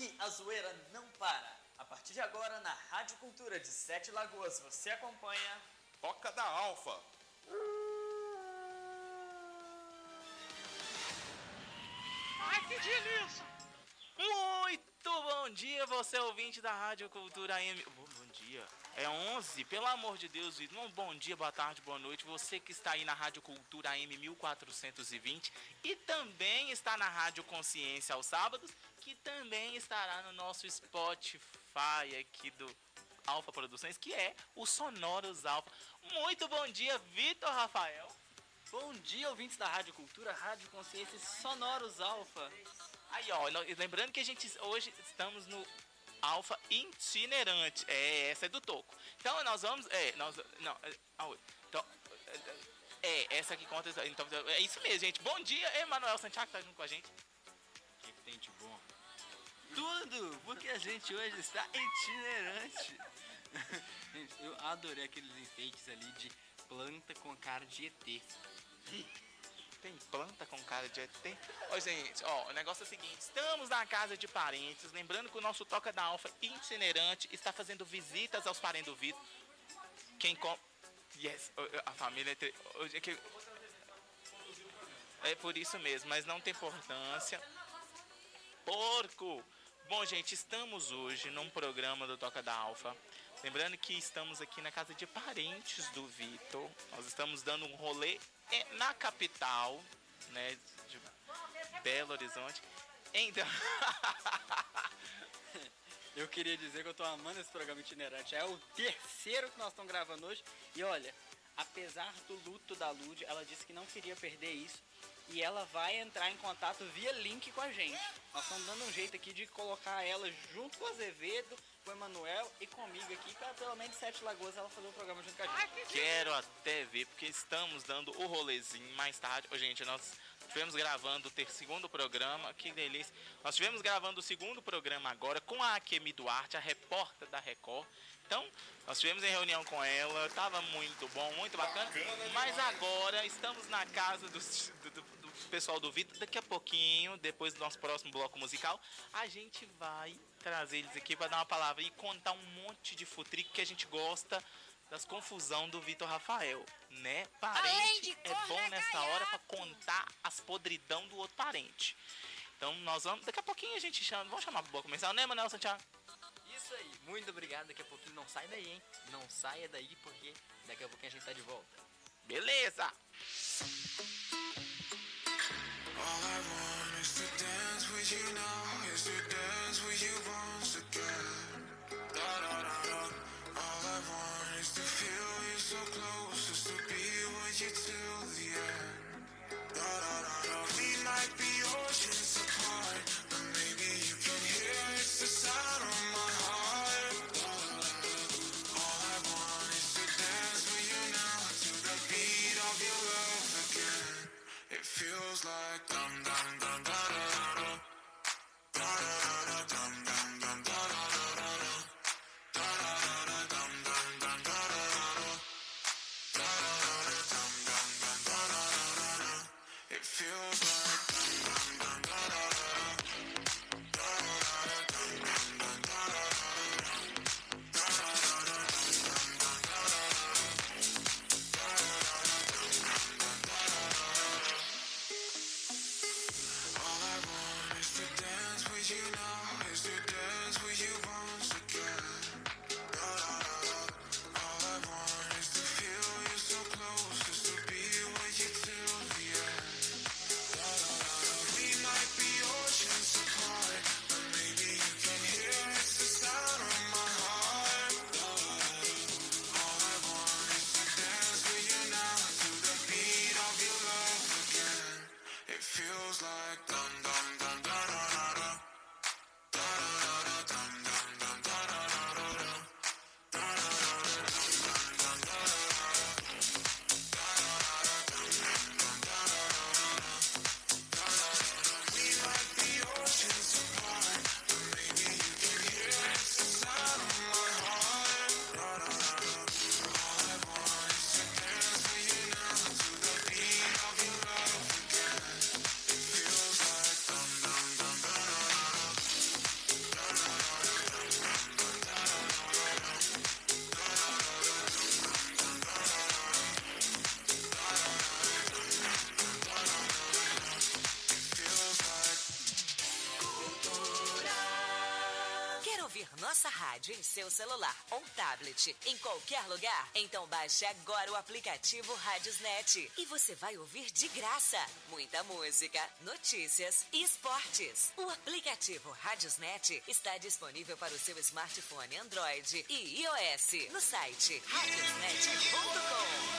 Aqui a zoeira não para. A partir de agora, na Rádio Cultura de Sete Lagoas, você acompanha. Toca da Alfa. Ai, que delícia! Muito bom dia, você ouvinte da Rádio Cultura AM. Bom, bom dia. É 11, pelo amor de Deus. Um bom dia, boa tarde, boa noite. Você que está aí na Rádio Cultura AM 1420 e também está na Rádio Consciência aos sábados, que também estará no nosso Spotify aqui do Alfa Produções, que é o Sonoros Alfa. Muito bom dia, Vitor Rafael. Bom dia, ouvintes da Rádio Cultura, Rádio Consciência Sonoros Alfa. Aí, ó, lembrando que a gente hoje estamos no Alfa itinerante. É, essa é do Toco. Então nós vamos. É, nós. Não, é, então, é, é, essa aqui conta. Então, é isso mesmo, gente. Bom dia, Emanuel Santiago que tá junto com a gente. Tudo, porque a gente hoje está itinerante. Gente, eu adorei aqueles enfeites ali de planta com cara de ET. Tem planta com cara de ET? Ô, gente, ó, o negócio é o seguinte: estamos na casa de parentes. Lembrando que o nosso Toca da Alfa itinerante está fazendo visitas aos parentes do Vitor. Quem com. Yes, a família. entre- Hoje é que. É por isso mesmo, mas não tem importância. Porco! Bom, gente, estamos hoje num programa do Toca da Alfa. Lembrando que estamos aqui na casa de parentes do Vitor. Nós estamos dando um rolê é, na capital, né, de Belo Horizonte. Então, Eu queria dizer que eu tô amando esse programa itinerante. É o terceiro que nós estamos gravando hoje. E olha, apesar do luto da Lud, ela disse que não queria perder isso. E ela vai entrar em contato via link com a gente. Nós estamos dando um jeito aqui de colocar ela junto com o Azevedo, com o Emanuel e comigo aqui, para pelo menos Sete Lagoas ela fazer o programa junto com a gente. Ai, que delícia! quero até ver, porque estamos dando o rolezinho mais tarde. Ô, gente, nós estivemos gravando o segundo programa, que delícia. Nós estivemos gravando o segundo programa agora com a Akemi Duarte, a repórter da Record. Então, nós estivemos em reunião com ela, estava muito bom, muito bacana. Mas agora estamos na casa do, do- do pessoal do Vitor. Daqui a pouquinho, depois do nosso próximo bloco musical, a gente vai trazer eles aqui para dar uma palavra e contar um monte de futrico que a gente gosta das confusão do Vitor Rafael, né? Parente é bom nessa hora para contar as podridão do outro parente. Então nós vamos, daqui a pouquinho a gente chama, vamos chamar pro bloco comercial, né, Manuel Santiago? Isso aí, muito obrigado. Daqui a pouquinho não sai daí, hein? Não saia daí porque daqui a pouquinho a gente tá de volta. Beleza! All I want is to dance with you now, is to dance with you once again. Da da da da. All I want is to feel you so close, is to be with you till the end. We might be oceans apart, like dum dum dum da da da da. Da da rádio em seu celular ou tablet, em qualquer lugar? Então baixe agora o aplicativo Rádiosnet e você vai ouvir de graça muita música, notícias e esportes. O aplicativo Rádiosnet está disponível para o seu smartphone Android e iOS no site radiosnet.com.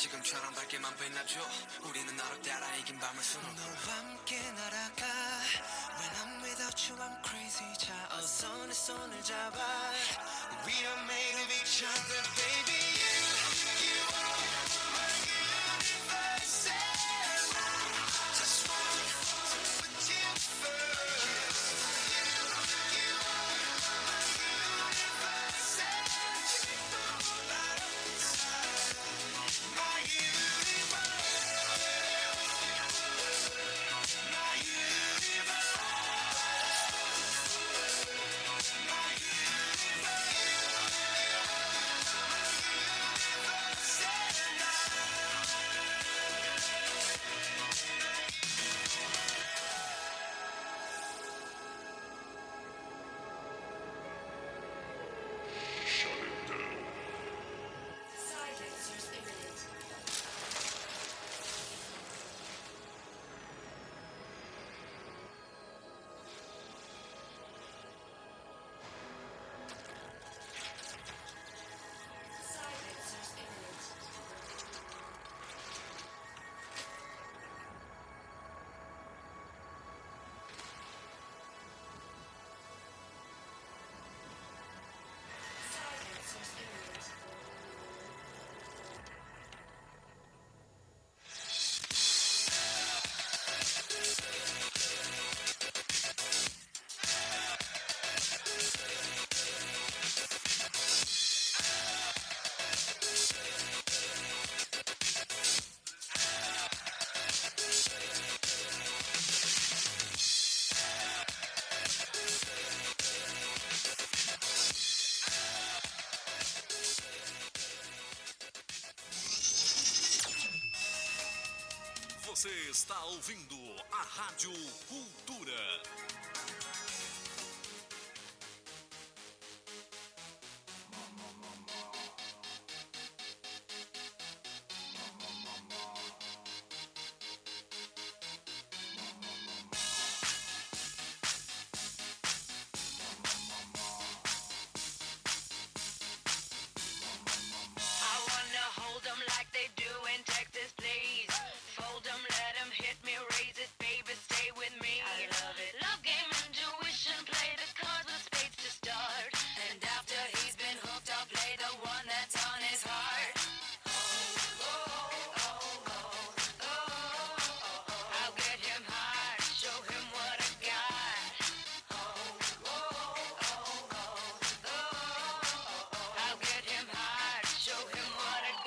지금처럼 밝게만 빛나죠 우리는 나로 따라 이긴 밤을 수놓 너와 함께 날아가 When I'm without you I'm crazy 자 어서 내 손을 잡아 We are made of each other baby yeah. Você está ouvindo a Rádio Cultura.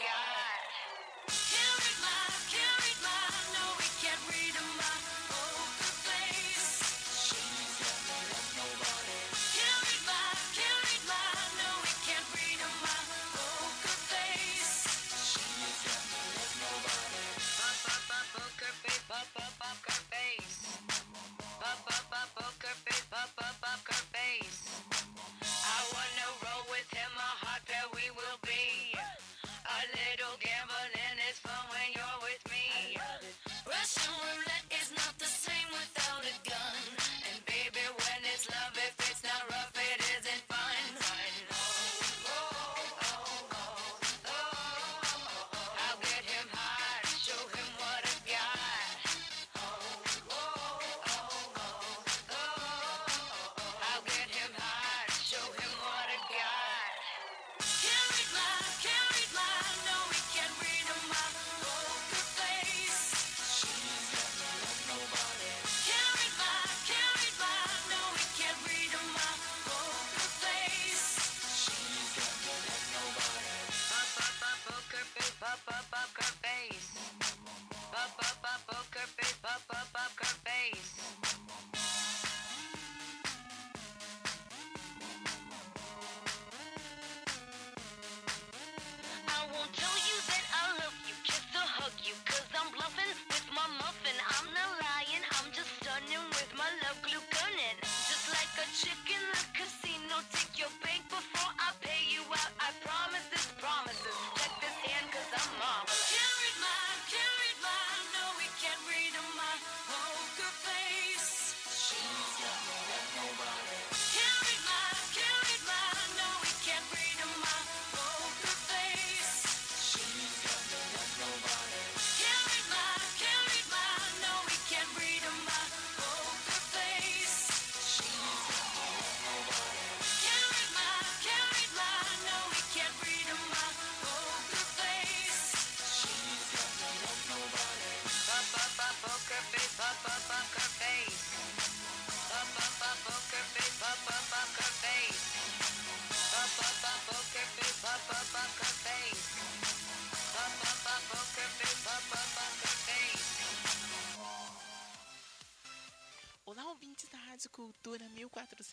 Yeah.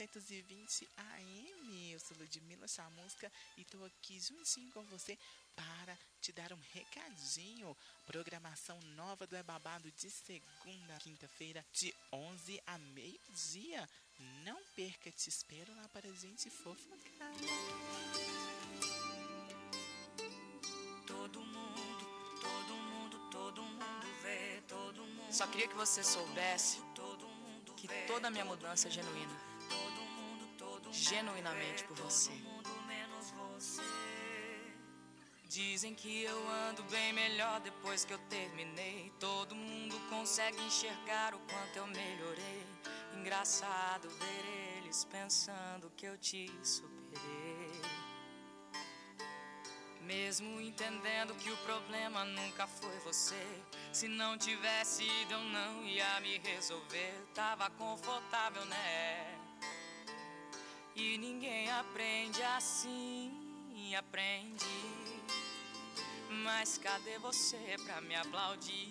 1420 AM. Eu sou Ludmila Chamusca e tô aqui juntinho com você para te dar um recadinho. Programação nova do É Babado de segunda a quinta-feira, de 11 a meio-dia. Não perca, te espero lá para a gente fofocar. Todo mundo, todo mundo, todo mundo vê, todo mundo. Só queria que você soubesse que toda a minha mudança é genuína. Genuinamente por você. Dizem que eu ando bem melhor depois que eu terminei. Todo mundo consegue enxergar o quanto eu melhorei. Engraçado ver eles pensando que eu te superei. Mesmo entendendo que o problema nunca foi você. Se não tivesse ido, eu não ia me resolver. Tava confortável, né? E ninguém aprende assim, aprende. Mas cadê você pra me aplaudir?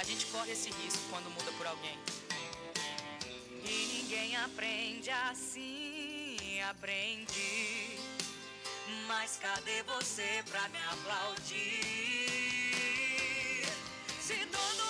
A gente corre esse risco quando muda por alguém. E ninguém aprende assim, aprende. Mas cadê você pra me aplaudir? Se todo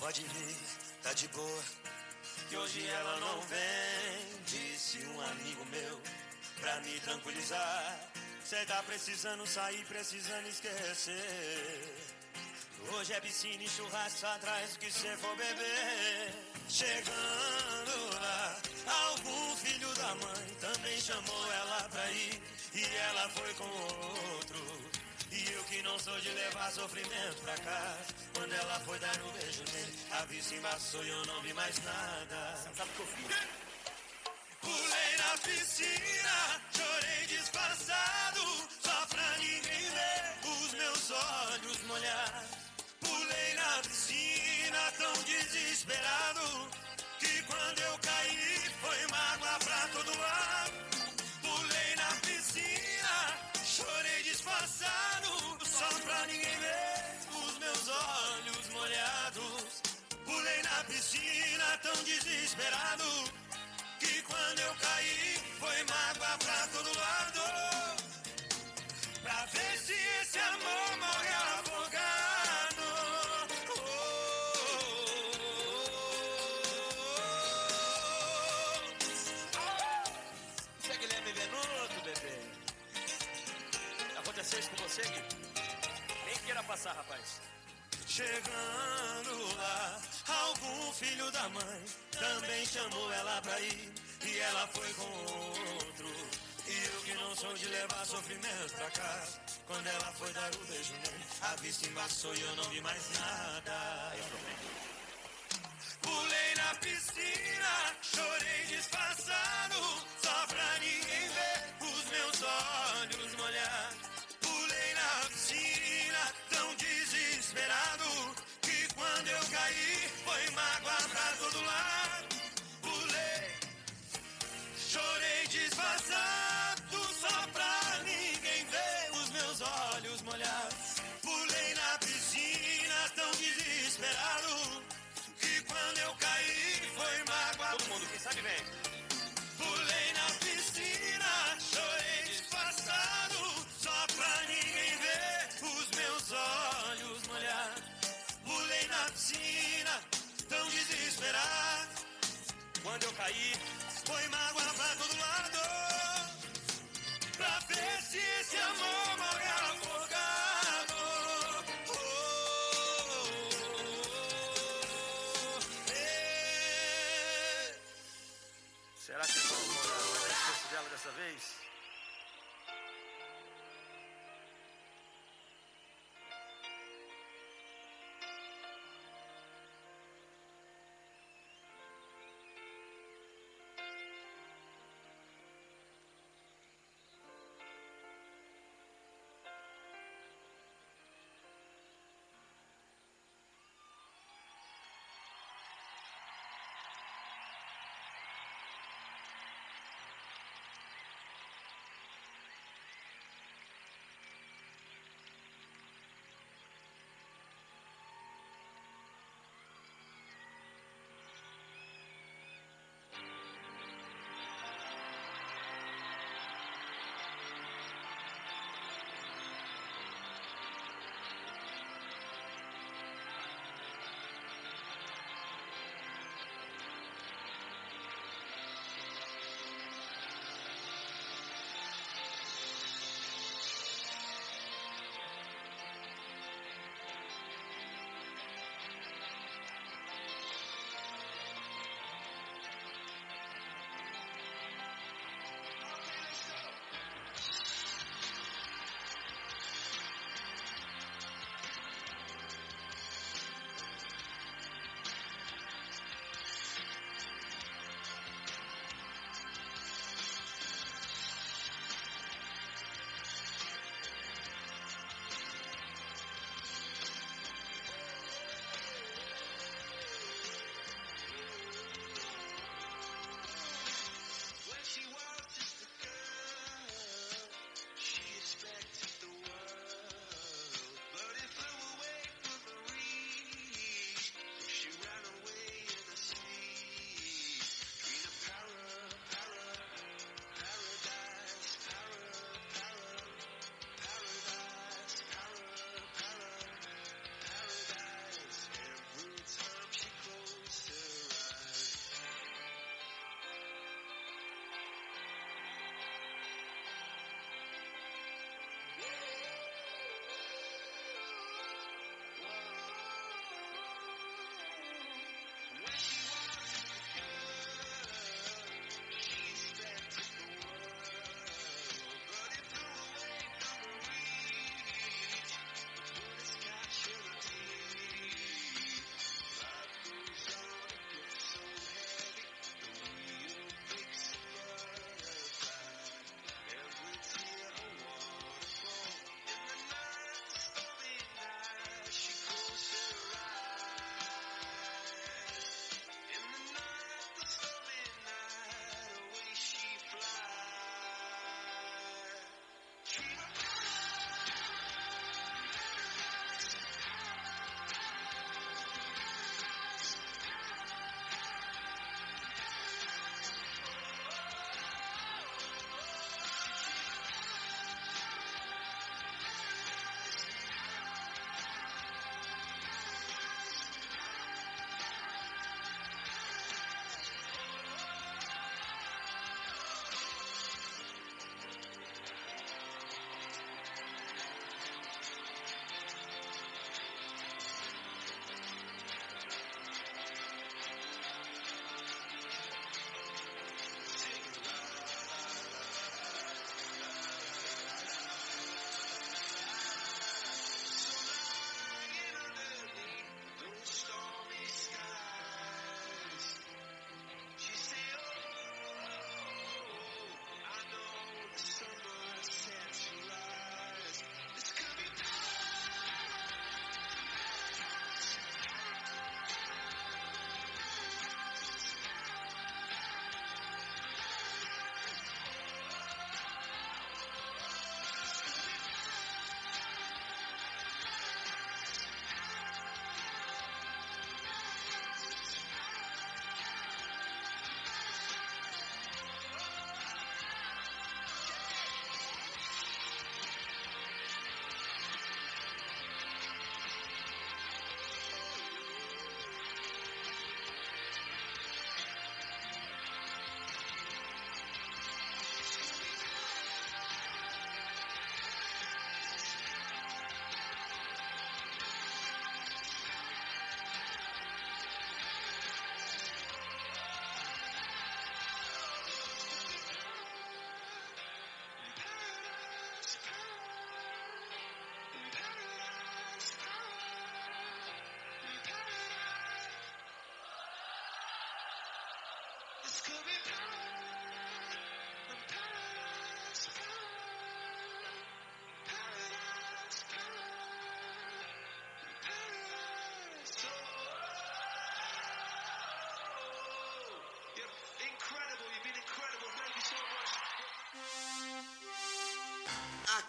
Pode vir, tá de boa. Que hoje ela não vem, disse um amigo meu, pra me tranquilizar. Cê tá precisando sair, precisando esquecer. Hoje é piscina e churrasco atrás que cê for beber. Chegando lá, algum filho da mãe também chamou ela pra ir. E ela foi com outro. E eu que não sou de levar sofrimento pra casa. Quando ela foi dar um beijo nele, a vista embaçou e eu não vi mais nada. Fiz? Pulei na piscina, chorei disfarçado, só pra ninguém ver os meus olhos molhados. Pulei na piscina tão desesperado, que quando eu caí foi mágoa pra todo lado. Pulei na piscina tão desesperado que quando eu caí foi mágoa pra todo lado. Pra ver se esse amor morre afogado. Você é Guilherme Venuto, bebê. Aconteceu isso com você, Gui? Nem queira passar, rapaz. Chegando lá, algum filho da mãe também chamou ela pra ir e ela foi com outro. E eu que não sou de levar sofrimento pra casa, quando ela foi dar o beijo nele, a vista embaçou e eu não vi mais nada. Pulei na piscina, chorei disfarçado, só pra ninguém ver os meus olhos molhados. Pulei na piscina, tão desesperado, que quando eu caí, foi mágoa pra todo lado. Pulei, chorei disfarçado, só pra ninguém ver os meus olhos molhados. Pulei na piscina, tão desesperado, que quando eu caí, foi mágoa. Todo mundo, quem sabe vem. Quando eu caí, foi mágoa pra todo lado. Pra ver se esse amor morre afogado. Oh, eh. será que vamos morar pescoço dela dessa vez?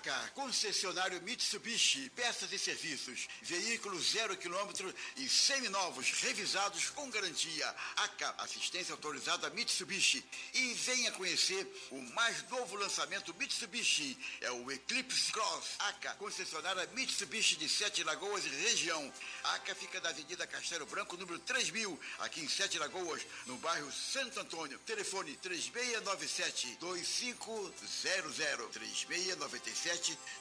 AK, concessionário Mitsubishi, peças e serviços, veículos zero quilômetro e seminovos, revisados com garantia. AK, assistência autorizada Mitsubishi. E venha conhecer o mais novo lançamento Mitsubishi, é o Eclipse Cross. AK, concessionária Mitsubishi de Sete Lagoas e região. AK fica da Avenida Castelo Branco, número 3000, aqui em Sete Lagoas, no bairro Santo Antônio. Telefone 3697 2500 3697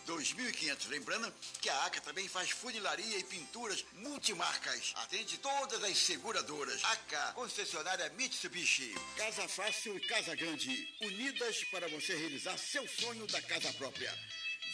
2500. Lembrando que a ACA também faz funilaria e pinturas multimarcas. Atende todas as seguradoras. ACA, concessionária Mitsubishi. Casa Fácil e Casa Grande, unidas para você realizar seu sonho da casa própria.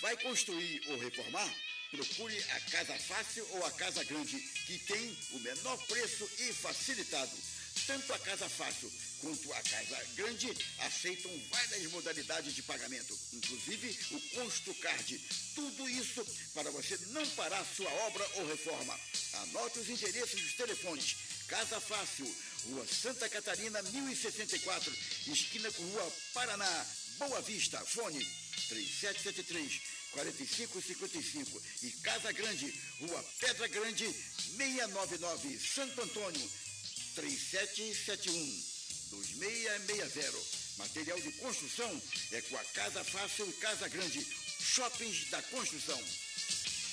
Vai construir ou reformar? Procure a Casa Fácil ou a Casa Grande, que tem o menor preço e facilitado. Tanto a Casa Fácil quanto a Casa Grande aceitam várias modalidades de pagamento, inclusive o Custo Card. Tudo isso para você não parar sua obra ou reforma. Anote os endereços dos telefones. Casa Fácil, Rua Santa Catarina, 1064, esquina com Rua Paraná, Boa Vista, fone 3773 4555 e Casa Grande, Rua Pedra Grande, 699, Santo Antônio, 3771 2660. Material de construção é com a Casa Fácil Casa Grande, Shoppings da Construção.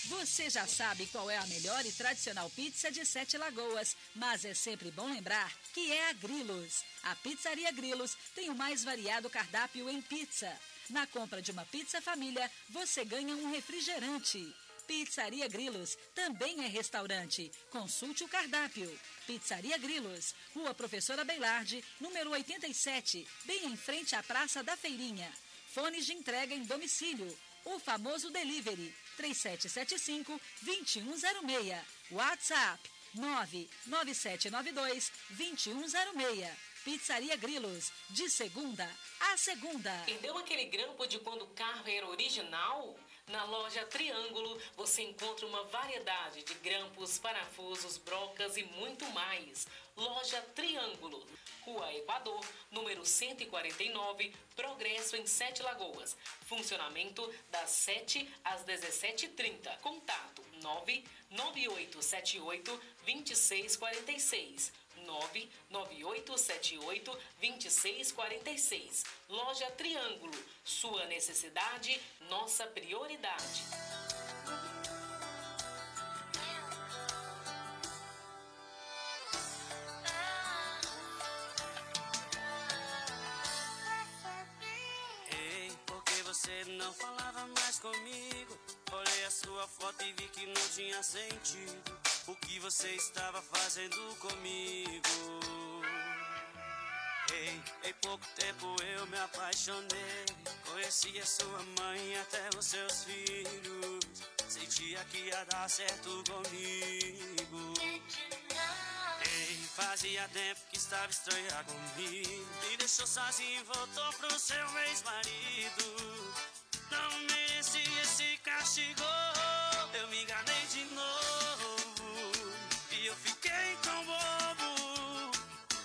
Você já sabe qual é a melhor e tradicional pizza de Sete Lagoas, mas é sempre bom lembrar que é a Grilos. A Pizzaria Grilos tem o mais variado cardápio em pizza. Na compra de uma pizza família, você ganha um refrigerante. Pizzaria Grilos também é restaurante. Consulte o cardápio. Pizzaria Grilos, Rua Professora Beilarde, número 87, bem em frente à Praça da Feirinha. Fones de entrega em domicílio. O famoso delivery 3775 2106. WhatsApp 99792 2106. Pizzaria Grilos, de segunda a segunda. Perdeu aquele grampo de quando o carro era original? Na loja Triângulo você encontra uma variedade de grampos, parafusos, brocas e muito mais. Loja Triângulo, Rua Equador, número 149, Progresso em Sete Lagoas. Funcionamento das 7 às 17h30. Contato 99878 2646. 99878 2646. Loja Triângulo. Sua necessidade, nossa prioridade. Ei, por que você não falava mais comigo? Olhei a sua foto e vi que não tinha sentido o que você estava fazendo comigo. Ei, em pouco tempo eu me apaixonei. Conheci a sua mãe até os seus filhos. Sentia que ia dar certo comigo. Ei, fazia tempo que estava estranha comigo. Me deixou sozinho e voltou pro seu ex-marido. Não mereci esse castigo. Eu me enganei de novo.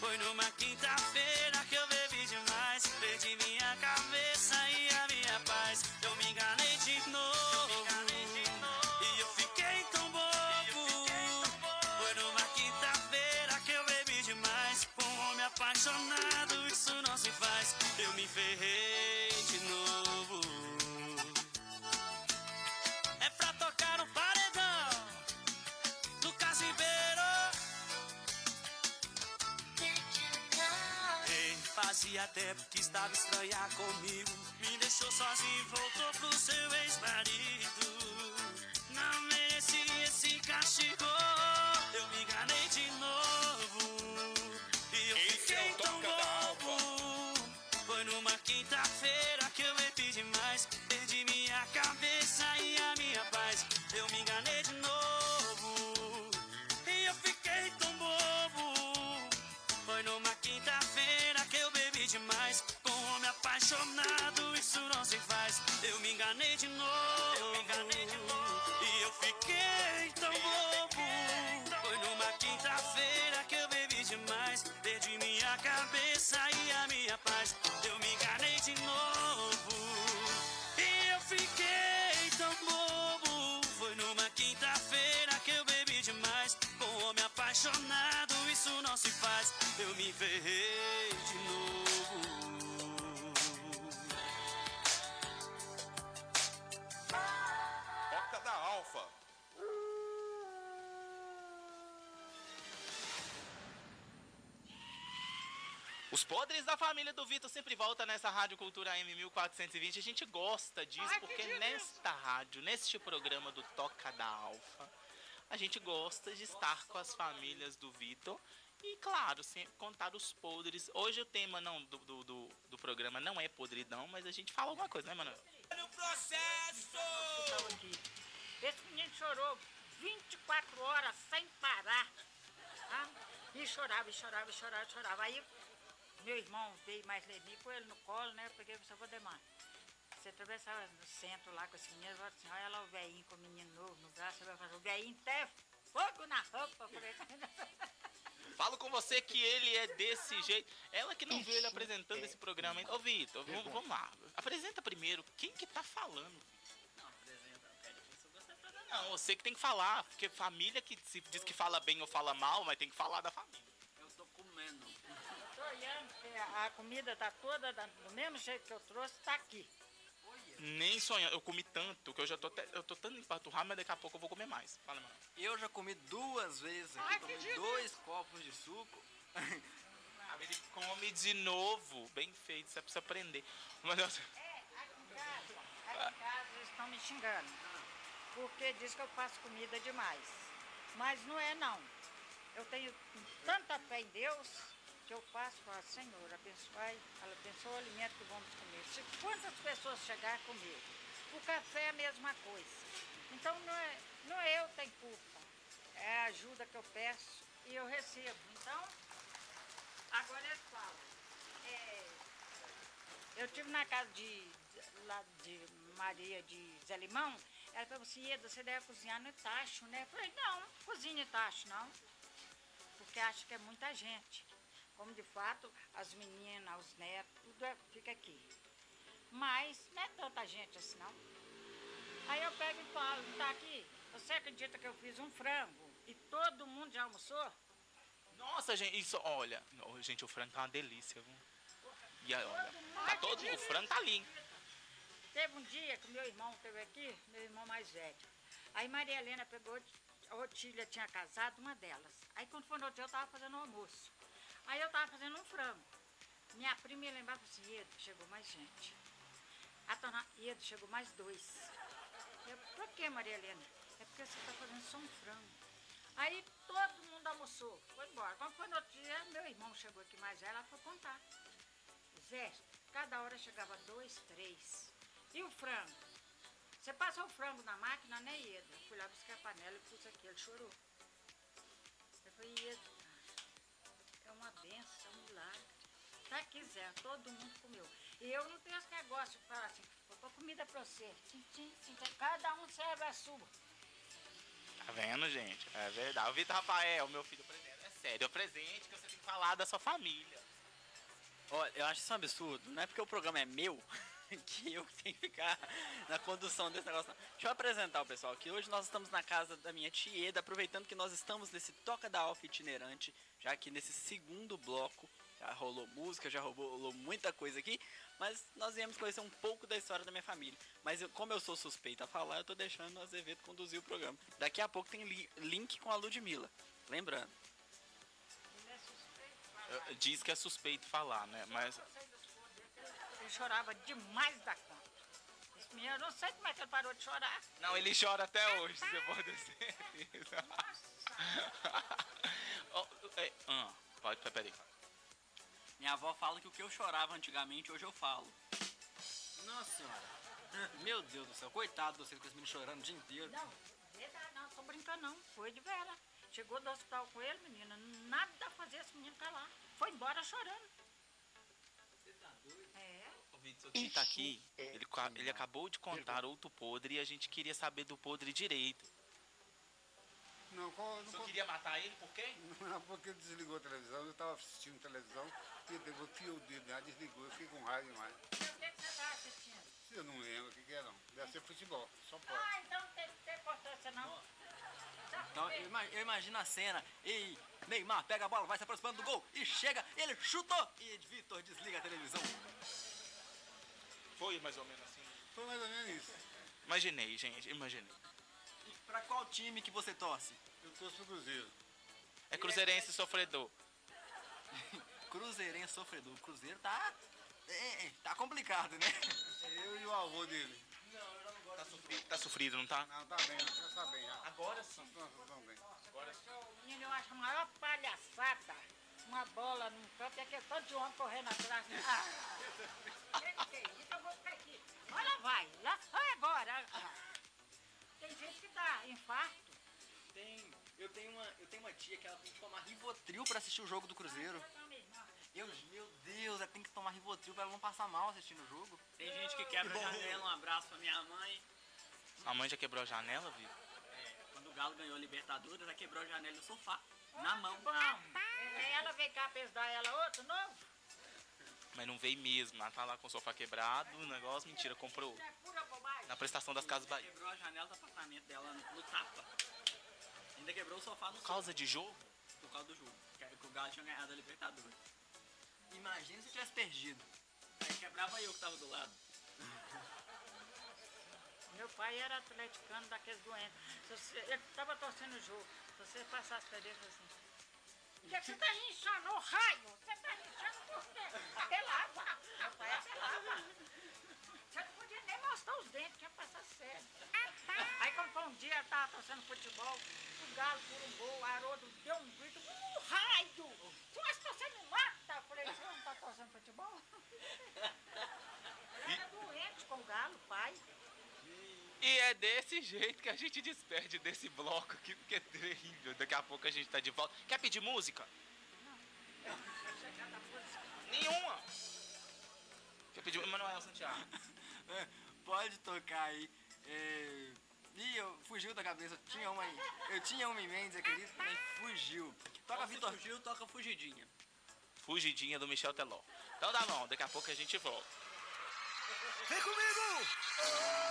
Foi numa quinta-feira que eu bebi demais. Perdi minha cabeça e a minha paz. Eu me enganei de novo. E eu fiquei tão bobo. Foi numa quinta-feira que eu bebi demais. Com um homem apaixonado, isso não se faz. Eu me ferrei fazia tempo que estava estranha comigo. Me deixou sozinho e voltou pro seu ex-marido. Não mereci esse castigo. Eu me enganei de novo. E eu fiquei tão bobo. Foi numa quinta-feira que eu bebi demais. Perdi minha cabeça e a minha paz. Eu me enganei de novo. E eu fiquei tão bobo. Foi numa quinta-feira demais. Com um homem apaixonado, isso não se faz. Eu me enganei de novo. Eu me enganei de novo. E eu fiquei tão bobo. Foi numa quinta-feira que eu bebi demais. Perdi minha cabeça e a minha paz. Eu me enganei de novo. Apaixonado, isso não se faz. Eu me ferrei de novo. Toca da Alfa. Os podres da família do Vitor sempre volta nessa Rádio Cultura M 1420. A gente gosta disso Ai, que porque nesta rádio, neste programa do Toca da Alfa, a gente gosta de estar com as famílias do Vitor e, claro, sempre contar os podres. Hoje o tema não do, do, do, do programa não é podridão, mas a gente fala alguma coisa, né, Manuel? No processo! Esse menino chorou 24 horas sem parar. tá? E chorava, e chorava, e chorava, e chorava. Aí meu irmão veio mais ler com ele no colo, né? Eu peguei e falei, vou demar. Você atravessava no centro lá com esse menino, eu falei assim, olha lá o velhinho com o menino novo no braço, vai fazer o velhinho até fogo na roupa. Falo com você que ele é desse jeito. Ela que não viu ele apresentando esse programa ainda. Ô, Vitor, vamos, vamos lá. Apresenta primeiro. Quem que tá falando? Não, você que tem que falar. Porque família que se diz que fala bem ou fala mal, mas tem que falar da família. Eu tô comendo. tô olhando, que a comida tá toda da- do mesmo jeito que eu trouxe, tá aqui. Nem sonhando. Eu comi tanto que eu já tô até, eu tô tanto empanturrado, mas daqui a pouco eu vou comer mais. Fala, mano. Eu já comi duas vezes aqui, Ai, dois copos de suco. Ele come de novo. Bem feito, você precisa aprender. Mas eu- Aqui em casa eles estão me xingando. Porque diz que eu faço comida demais. Mas não é não. Eu tenho tanta fé em Deus que eu faço para Senhor, abençoai, abençoa o alimento que vamos comer. Se quantas pessoas chegar comigo, o café é a mesma coisa. Então não é, não é eu que tenho culpa. É a ajuda que eu peço e eu recebo. Então, agora eles falam. é, eu estive na casa de, lá de Maria de Zé Limão, ela falou assim, Eda, você deve cozinhar no tacho, né? Eu falei, não, cozinha em tacho, não. Porque acho que é muita gente. Como de fato, as meninas, os netos, tudo é- fica aqui. Mas não é tanta gente assim, não. Aí eu pego e falo, tá aqui, você acredita que eu fiz um frango e todo mundo já almoçou? Nossa, gente, isso, olha. gente, o frango tá uma delícia, viu? E aí, olha, tá todo, o frango tá ali. Teve um dia que meu irmão esteve aqui, meu irmão mais velho. Aí Maria Helena pegou, a Otília tinha casado, uma delas. Aí quando foi no outro dia eu tava fazendo um almoço. Aí eu tava fazendo um frango. Minha prima ia lembrar assim, Iedo, chegou mais gente. A dona Iedo, chegou mais dois. Eu, por que, Maria Helena? É porque você tá fazendo só um frango. Aí todo mundo almoçou, foi embora. Quando foi no outro dia, meu irmão chegou aqui mais ela foi contar. Zé, cada hora chegava dois, três. E o frango? Você passou o frango na máquina, né, Ieda? Eu fui lá buscar a panela e pus aqui, ele chorou. Eu falei, Ieda, Tá aqui, Zé, todo mundo comeu. E eu não tenho esse negócio de falar assim, vou pôr comida pra você. Sim, sim, sim, cada um serve a sua. Tá vendo, gente? É verdade. O Vitor Rafael, meu filho presente. É sério, é o presente que você tem que falar da sua família. Olha, eu acho isso um absurdo. Não é porque o programa é meu que eu tenho que ficar na condução desse negócio. Deixa eu apresentar o pessoal aqui. Hoje nós estamos na casa da minha Tieda, aproveitando que nós estamos nesse Toca da Alfa itinerante, já que nesse segundo bloco já rolou música, já rolou muita coisa aqui, mas nós viemos conhecer um pouco da história da minha família. Mas eu- como eu sou suspeita a falar, eu tô deixando o Azevedo conduzir o programa. Daqui a pouco tem li- link com a Ludmilla. Lembrando. Eu- Diz que é suspeito falar, né? Mas Ele chorava demais da conta. Esse menino, eu não sei como é que ele parou de chorar. Não, ele chora até hoje, você pode ter certeza. Oh, é, ah, pode, peraí. Minha avó fala que o que eu chorava antigamente, hoje eu falo. Nossa senhora. Meu Deus do céu, coitado de vocês com esse menino chorando o dia inteiro. Não, verdade, não, tô brincando não. Foi de vera. Chegou do hospital com ele, menina, nada a fazer esse menino calar. Foi embora chorando. Você tá doido? É. O Vitor tá aqui, ele, ca- ele acabou de contar outro podre e a gente queria saber do podre direito. Não, qual, Você queria matar ele por quê? Não, porque desligou a televisão, eu estava assistindo televisão, e eu devo- fiei o dedo lá, desligou, eu fiquei com raiva demais. O que, que você tá assistindo? Eu não lembro o que, que é não. Deve ser futebol, só pode. Ah, então não tem, tem importância não. Então eu, ima- eu imagino a cena. E Neymar pega a bola, vai se aproximando do gol e chega, ele chutou e Vitor desliga a televisão. Foi mais ou menos assim. Foi mais ou menos isso. Imaginei, gente, imaginei. E pra qual time que você torce? Eu torço pro Cruzeiro. É cruzeirense sofredor. Cruzeirense sofredor. O Cruzeiro tá. É, é, tá complicado, né? Eu e o avô dele. Tá sofrido, tá sofrido, não tá? Não, tá bem, já tá bem. Já. Agora sim. Bem. Agora sim. Menino, eu acho a maior palhaçada. Uma bola num campo e aquele tanto de homem correndo atrás. Ah, que é isso? Eu vou ficar aqui. Olha, vai. Lá, agora. Ah, Tem gente que dá infarto. Tem. Eu tenho uma, eu tenho uma tia que ela tem que tomar Rivotril pra assistir o jogo do Cruzeiro. Eu, meu Deus, ela tem que tomar Rivotril pra ela não passar mal assistindo o jogo. Tem gente que quebra a janela, um abraço pra minha mãe. A mãe já quebrou a janela, viu? É, quando o Galo ganhou a Libertadores, ela quebrou a janela do sofá. Na mão. Bom, é, ela veio cá dar ela outro novo. Mas não veio mesmo. Ela tá lá com o sofá quebrado, o negócio, mentira, comprou. É. Na prestação das Casas Bahia. Quebrou a janela do apartamento dela no, no tapa. Ainda quebrou o sofá no Por causa de jogo? Por causa do jogo. Que, que o Galo tinha ganhado a Libertadores. Imagina se tivesse perdido. Aí quebrava eu que tava do lado. Meu pai era atleticano daqueles doentes. Você- ele tava torcendo o jogo. Se você passasse pra ele, assim... O que, é você tá rinchando? Ô raio! Você tá rinchando por quê? Apelava. Meu pai apelava. Você não podia nem mostrar os dentes, tinha que passar sério. Aí quando foi um dia, eu tava torcendo futebol, o galo por um gol, o Haroldo deu um grito, um raio! Se nós você me mata! Eu falei, você não tá torcendo futebol? Ele era doente com o galo, pai. E é desse jeito que a gente despede desse bloco aqui, porque é terrível. Daqui a pouco a gente tá de volta. Quer pedir música? Nenhuma! Quer pedir Emanuel Santiago? É, Pode tocar aí. É... Ih, eu fugiu da cabeça. Eu tinha uma aí. Eu tinha uma em mente, acredito, também fugiu. Toca Vitor. fugiu, toca fugidinha. Fugidinha do Michel Teló. Então tá bom, daqui a pouco a gente volta. Vem comigo!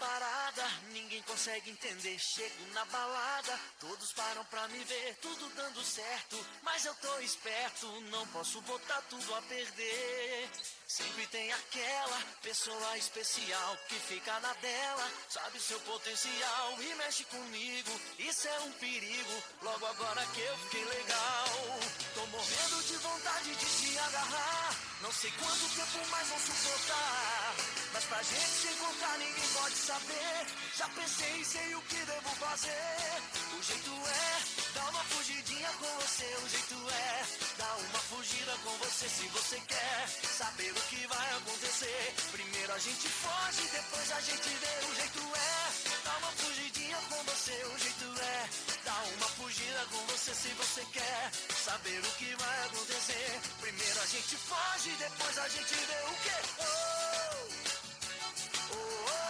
Parada, ninguém consegue entender. Chego na balada, todos param pra me ver, tudo dando certo. Mas eu tô esperto, não posso botar tudo a perder. Sempre tem aquela pessoa especial que fica na dela, sabe seu potencial e mexe comigo. Isso é um perigo, logo agora que eu fiquei legal. Tô morrendo de vontade de te agarrar. Não sei quanto tempo mais vou suportar. Mas pra gente se encontrar ninguém pode saber. Já pensei e sei o que devo fazer. O jeito é dar uma fugidinha com você. O jeito é dar uma fugida com você se você quer saber o que vai acontecer. Primeiro a gente foge, depois a gente vê. O jeito é dar uma fugidinha com você. O jeito é dar uma fugida com você se você quer saber o que vai acontecer. Primeiro a gente foge, depois a gente vê o que. Oh! Oh,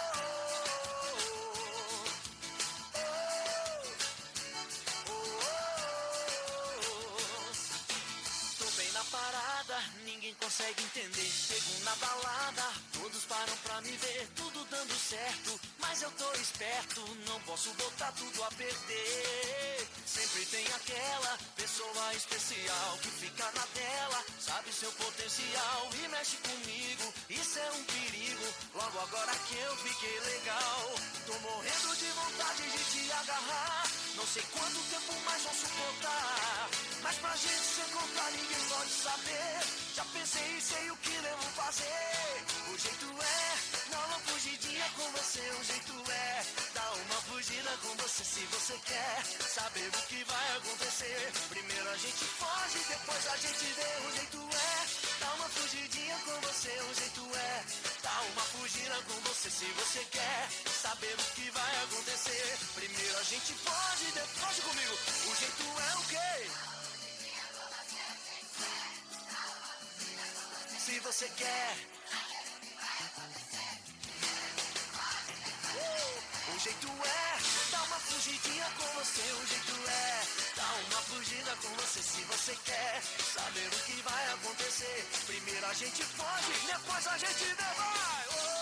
consegue entender. Chego na balada, todos param pra me ver, tudo dando certo. Mas eu tô esperto, não posso botar tudo a perder. Sempre tem aquela pessoa especial que fica na tela, sabe seu potencial e mexe comigo. Isso é um perigo, logo agora que eu fiquei legal. Tô morrendo de vontade de te agarrar. Não sei quanto tempo mais vou suportar. Mas pra gente se encontrar ninguém pode saber. Já pensei e sei o que devo fazer. O jeito é dar uma fugidinha com você. O jeito é dar uma fugida com você se você quer saber o que vai acontecer. Primeiro a gente foge, depois a gente vê. O jeito é dar uma fugidinha com você. O jeito é dar uma fugida com você se você quer saber o que vai acontecer. Primeiro a gente foge, depois foge comigo. O jeito é o quê? Se você quer. Uh! O jeito é dar uma fugidinha com você, o jeito é dar uma fugida com você se você quer saber o que vai acontecer. Primeiro a gente foge, depois a gente vai. Oh,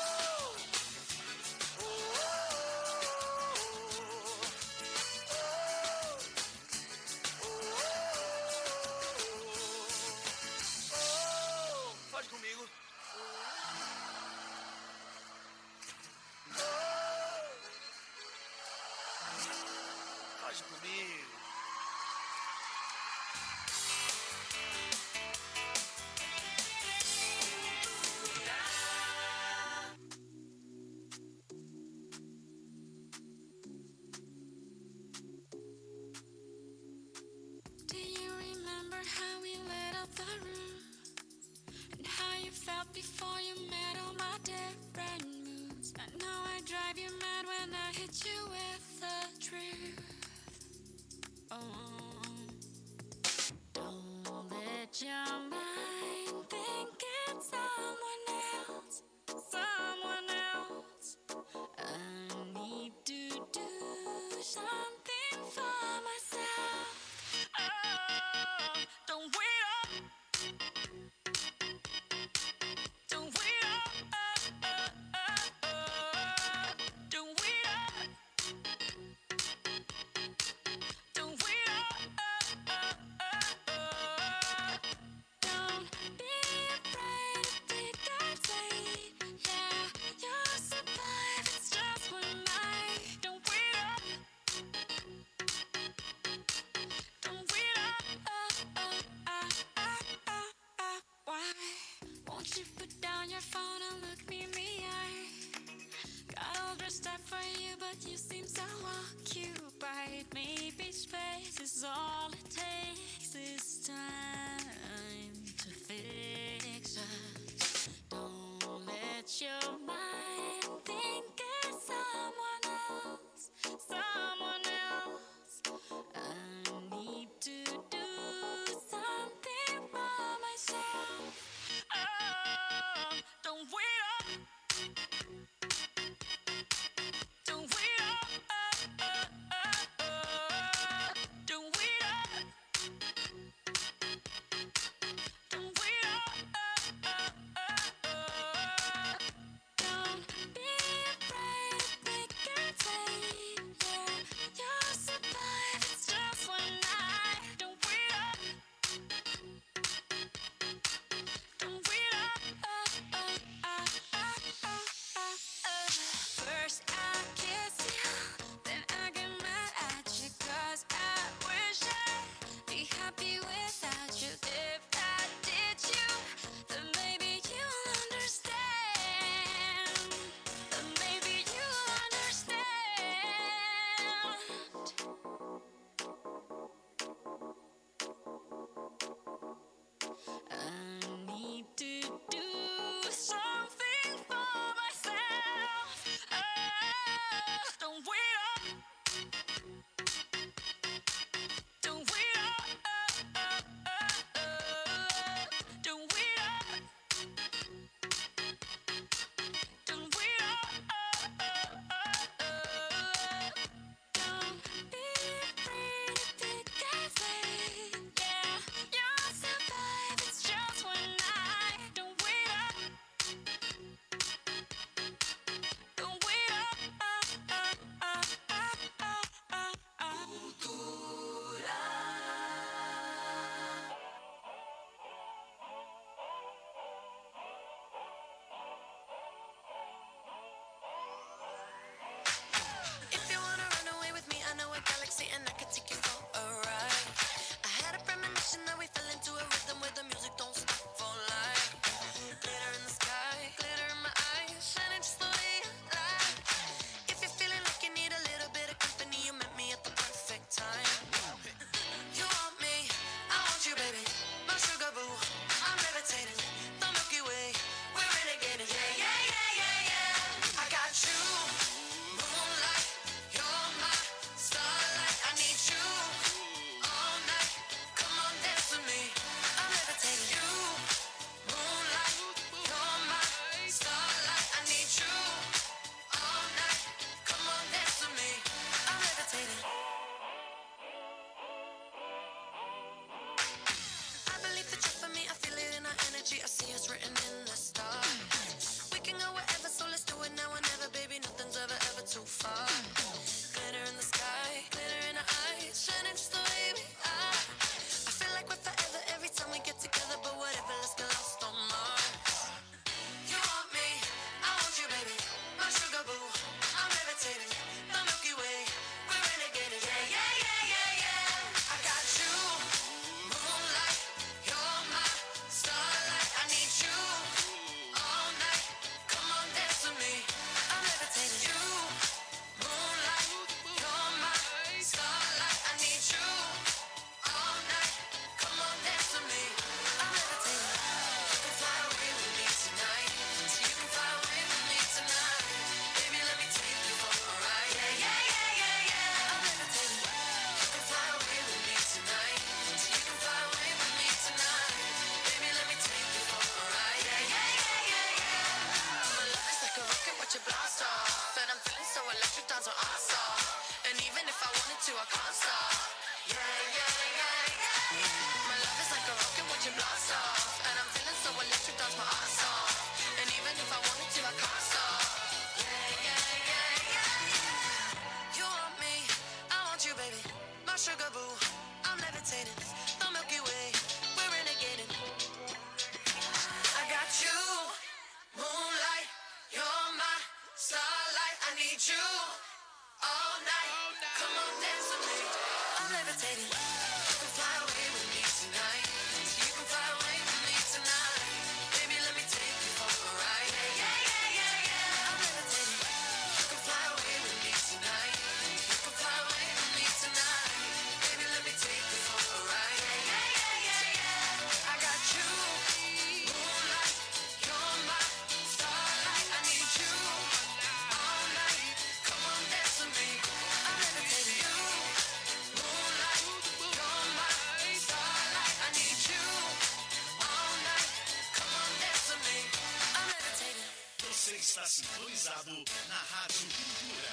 está sintonizado na Rádio Cultura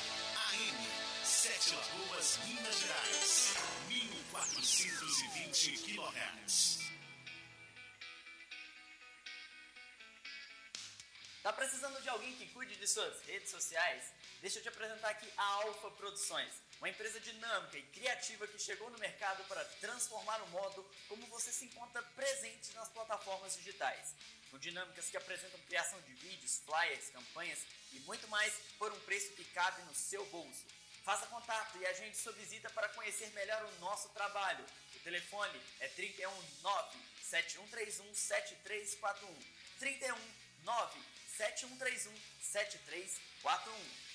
AM, Sete Lagoas, Minas Gerais, 1420 kHz. Tá precisando de alguém que cuide de suas redes sociais? Deixa eu te apresentar aqui a Alfa Produções, uma empresa dinâmica e criativa que chegou no mercado para transformar o modo como você se encontra presente nas plataformas digitais. Dinâmicas que apresentam criação de vídeos, flyers, campanhas e muito mais por um preço que cabe no seu bolso. Faça contato e agende sua visita para conhecer melhor o nosso trabalho. O telefone é 319 7131 7341. 319 7131 7341.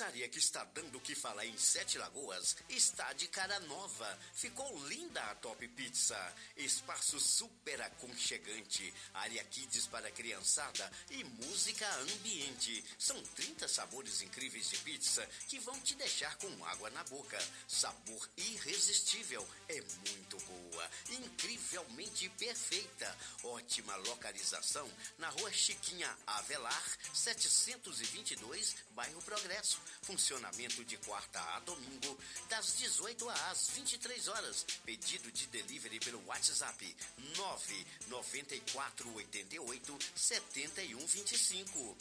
Pizzaria que está dando o que falar em Sete Lagoas está de cara nova. Ficou linda a Top Pizza. Espaço super aconchegante, área kids para criançada e música ambiente. São 30 sabores incríveis de pizza que vão te deixar com água na boca. Sabor irresistível, é muito boa, incrivelmente perfeita. Ótima localização na Rua Chiquinha Avelar, 722, bairro Progresso. Funcionamento de quarta a domingo, das 18 às 23 horas. Pedido de delivery pelo WhatsApp 99488 7125.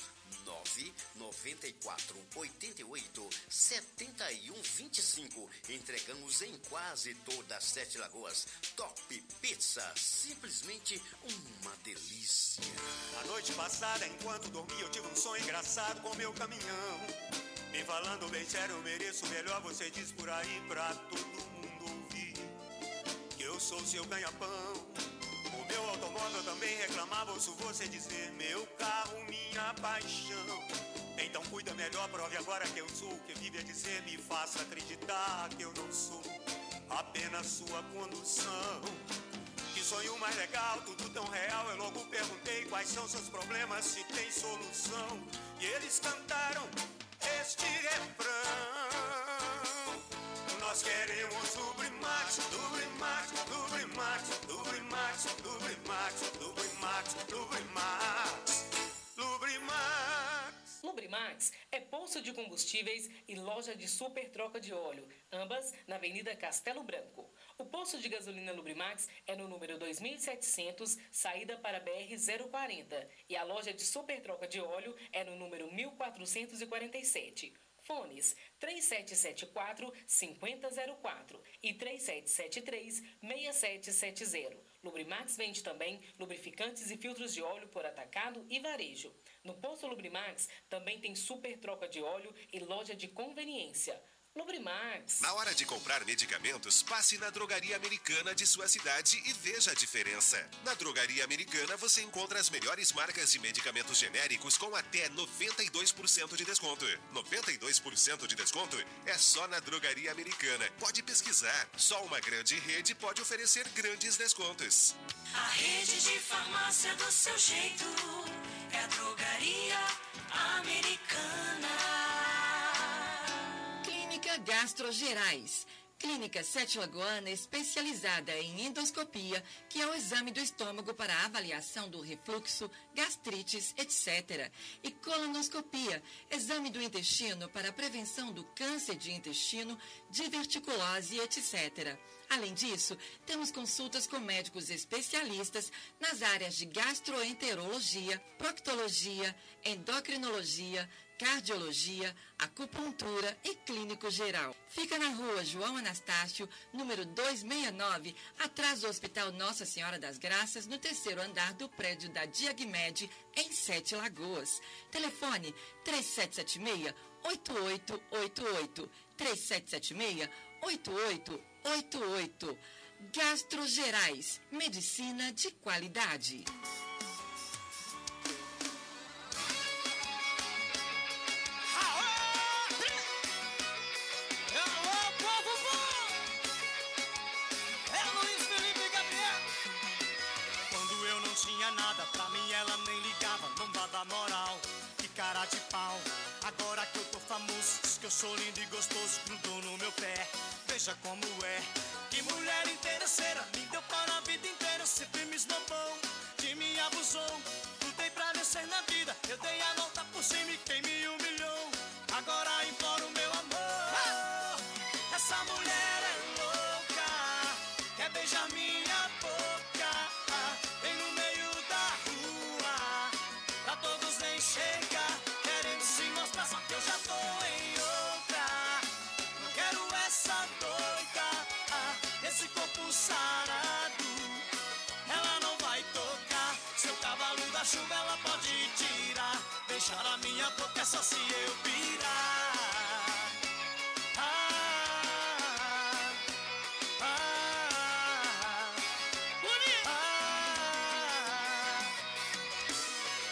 99488 7125. Entregamos em quase todas as sete lagoas. Top Pizza, simplesmente uma delícia. A noite passada, enquanto dormia, eu tive um sonho engraçado com meu caminhão. Me falando bem sério, eu mereço melhor, você diz por aí pra todo mundo ouvir. Que eu sou seu ganha-pão. O meu automóvel também reclamava, ouço você dizer, meu carro, minha paixão. Então cuida melhor, prove agora que eu sou o que vive a dizer, me faça acreditar que eu não sou apenas sua condução. Que sonho mais legal, tudo tão real. Eu logo perguntei quais são seus problemas, se tem solução. E eles cantaram este refrão. Nós queremos Lubrimax, Lubrimax, Lubrimax, Lubrimax, Lubrimax, Lubrimax, Lubrimax, Lubrimax. Lubrimax é posto de combustíveis e loja de super troca de óleo, ambas na Avenida Castelo Branco. O posto de gasolina Lubrimax é no número 2700, saída para BR 040, e a loja de super troca de óleo é no número 1447. Fones 3774 5004 e 3773 6770. Lubrimax vende também lubrificantes e filtros de óleo por atacado e varejo. No posto Lubrimax também tem super troca de óleo e loja de conveniência. Lubrimax. Na hora de comprar medicamentos, passe na Drogaria Americana de sua cidade e veja a diferença. Na Drogaria Americana você encontra as melhores marcas de medicamentos genéricos com até 92% de desconto. 92% de desconto é só na Drogaria Americana. Pode pesquisar. Só uma grande rede pode oferecer grandes descontos. A rede de farmácia do seu jeito é a drogaria americana. Clínica Gastro Gerais. Clínica Sete Lagoana especializada em endoscopia, que é o exame do estômago para avaliação do refluxo, gastrites, etc. E colonoscopia, exame do intestino para prevenção do câncer de intestino, diverticulose, etc. Além disso, temos consultas com médicos especialistas nas áreas de gastroenterologia, proctologia, endocrinologia, cardiologia, acupuntura e clínico geral. Fica na rua João Anastácio, número 269, atrás do Hospital Nossa Senhora das Graças, no terceiro andar do prédio da Diagmed, em Sete Lagoas. Telefone 3776 8888 3776 8888. Gastro Gerais, medicina de qualidade. Eu sou lindo e gostoso, grudou no meu pé. Veja como é. Que Que mulher interesseira, me deu para a vida inteira, sempre me esnobou, de me abusou. Lutei pra vencer na vida, eu dei a volta por cima e quem me humilhou. Agora imploro meu amor. Essa mulher é louca, quer beijar minha boca. Vem no meio da rua, pra todos nem chegar. Querendo se mostrar, só que eu já tô corpo sarado. Ela não vai tocar, seu cavalo da chuva ela pode tirar. Beijar a minha boca é só se eu pirar. Ah, ah, ah.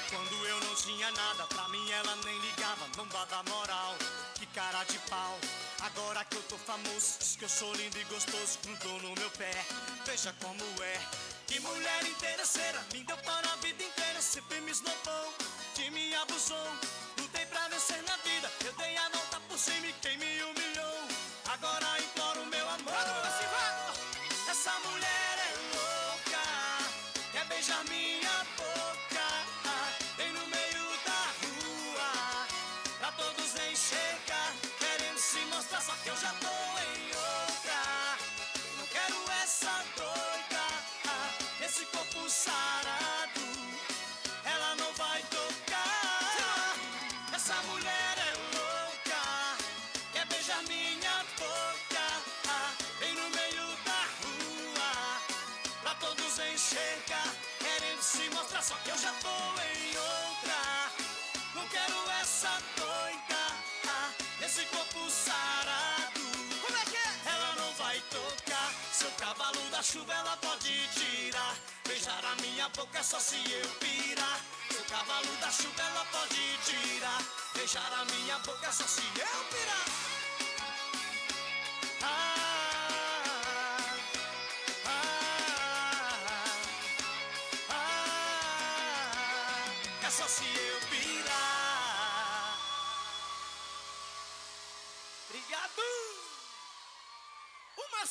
Quando eu não tinha nada, pra mim ela nem ligava, não dá da moral. Que cara de pau. Agora que eu tô famoso, diz que eu sou lindo e gostoso, grudou no meu pé. Veja como é. Que mulher interesseira, me deu para a vida inteira, sempre me esnobou, de me abusou. Lutei pra vencer na vida, eu dei a volta por cima e quem me humilhou. Agora imploro meu amor. Essa mulher é louca, quer beijar minha se mostrar, só que eu já tô em outra. Não quero essa doida, esse corpo sarado. Ela não vai tocar. Essa mulher é louca, quer beijar minha boca. Vem no meio da rua, pra todos enxergar. Querendo se mostrar, só que eu já tô em outra. Não quero essa doida, esse corpo sarado. Como é que é? Ela não vai tocar. Seu cavalo da chuva ela pode tirar. Beijar a minha boca é só se eu pirar. Seu cavalo da chuva ela pode tirar. Beijar a minha boca é só se eu pirar.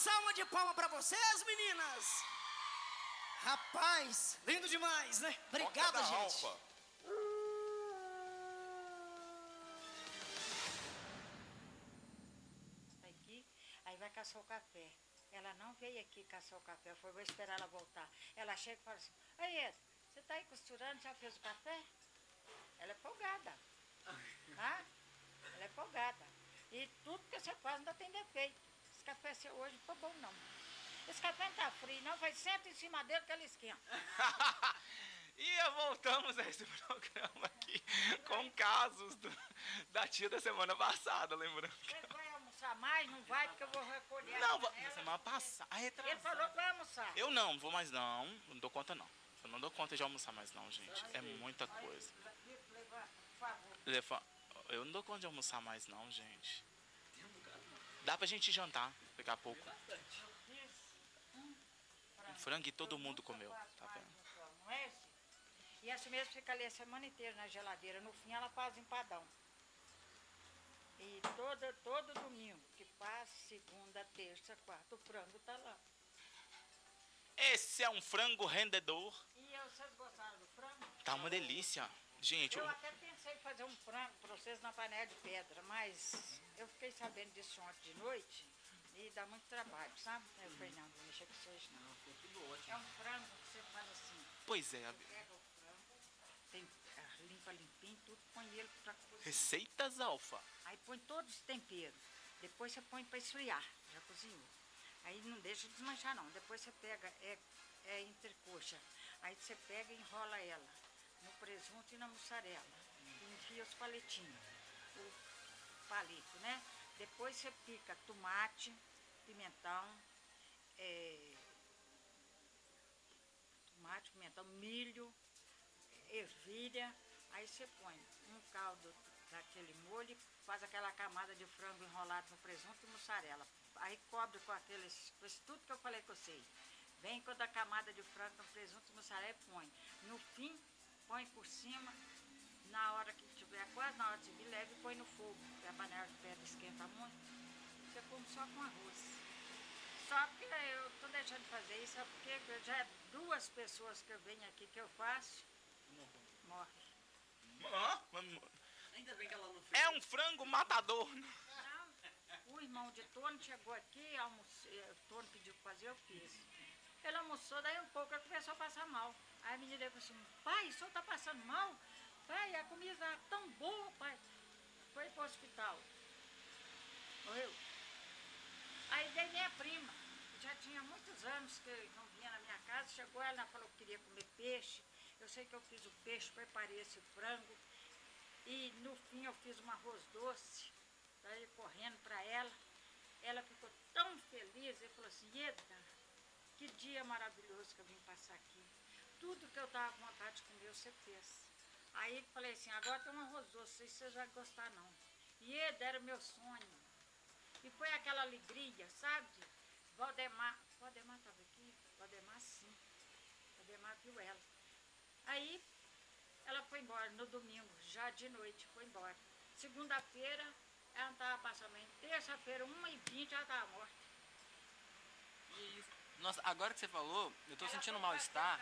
Salva de palma pra vocês, meninas! Rapaz, lindo demais, né? Obrigado, gente! Tá aqui, aí vai caçar o café. Ela não veio aqui caçar o café, foi vou esperar ela voltar. Ela chega e fala assim, aí Ed, você tá aí costurando, já fez o café? Ela é folgada. Tá? Ela é folgada. E tudo que você faz ainda tem defeito. Esse café seu hoje não foi bom não. Esse café não tá frio, não, vai senta em cima dele que ele esquenta. E voltamos a esse programa aqui com casos do- da tia da semana passada, lembrando. que- Você vai almoçar mais? Não vai, porque eu vou recolher. Não, a va- panela. na semana passada. a retrasada. Ele falou que vai almoçar. Eu não, vou mais não. Não dou conta não. Eu não dou conta de almoçar mais não, gente. É muita coisa. Lefa- Eu não dou conta de almoçar mais não, gente. Dá pra gente jantar daqui a pouco. Um frango e todo mundo comeu, tá vendo? É? E essa mesmo fica ali a semana inteira na geladeira. No fim ela faz empadão. E todo, todo domingo que passa, segunda, terça, quarta, o frango tá lá. Esse é um frango rendedor. E vocês gostaram do frango? Tá uma delícia. Gente, Eu o- até pensei em fazer um frango pra vocês na panela de pedra, mas eu fiquei sabendo disso ontem de noite e dá muito trabalho, sabe? Eu falei, não, vou mexer com isso hoje não. tudo ótimo. É um frango que você faz assim. Pois é, a- Pega o frango, tem, ah, limpa limpinho, tudo, põe ele pra cozinhar. receitas alfa. Aí põe todos os temperos. Depois você põe para esfriar. Já cozinhou. Aí não deixa desmanchar não. Depois você pega, é, é entrecoxa. Aí você pega e enrola ela no presunto e na mussarela. E enfia os paletinhos. O palito, né? Depois você pica tomate, pimentão, é, tomate, pimentão, milho, ervilha. Aí você põe um caldo daquele molho, faz aquela camada de frango enrolado no presunto e mussarela. Aí cobre com aqueles, com isso tudo que eu falei com você. Vem com a camada de frango no presunto e mussarela e põe. No fim, põe por cima. Na hora que tiver quase na hora de servir, leve e põe no fogo, porque a panela de pedra esquenta muito. Você come só com arroz. Só porque eu tô deixando de fazer isso, é porque já é duas pessoas que eu venho aqui que eu faço, morre. Ah, Ainda bem que ela não fez. É um frango matador. O irmão de Tony chegou aqui, o Tony pediu pra fazer, eu fiz. Ele almoçou, daí um pouco ele começou a passar mal. Aí a menina falou assim, pai, o senhor tá passando mal? Pai, a comida tá tão boa, pai. Foi pro hospital. Morreu. Aí veio minha prima, já tinha muitos anos que não vinha na minha casa, chegou ela ela falou que queria comer peixe. Eu sei que eu fiz o peixe, preparei esse frango. E no fim eu fiz um arroz doce, daí correndo para ela. Ela ficou tão feliz e falou assim, Ieda, que dia maravilhoso que eu vim passar aqui. Tudo que eu tava com vontade de comer, você fez. Aí falei assim, agora tem um arroz doce, não sei se você vai gostar não. Ieda era o meu sonho. E foi aquela alegria, sabe? Valdemar, Valdemar estava aqui? Valdemar sim. Valdemar viu ela. Aí ela foi embora no domingo, já de noite, foi embora. Segunda-feira, ela não estava passando bem. Terça-feira, 1h20, ela estava morta. Isso. Nossa, agora que você falou, eu tô sentindo um mal-estar.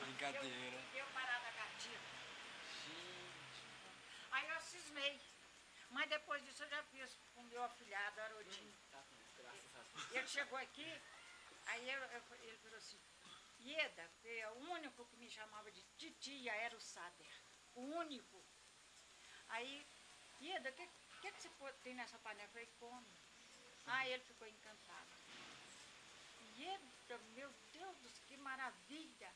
Brincadeira. Deu parada cardíaca. Aí eu cismei. Mas depois disso eu já fiz com o meu afilhado, Arodinho. Ele chegou aqui, aí eu- eu- ele falou assim, Ieda, é o único que me chamava de titia era o Sader. O único. Aí, Ieda, o que, que, que você tem nessa panela? Eu falei, come. Aí ele ficou encantado. Meu Deus, que maravilha.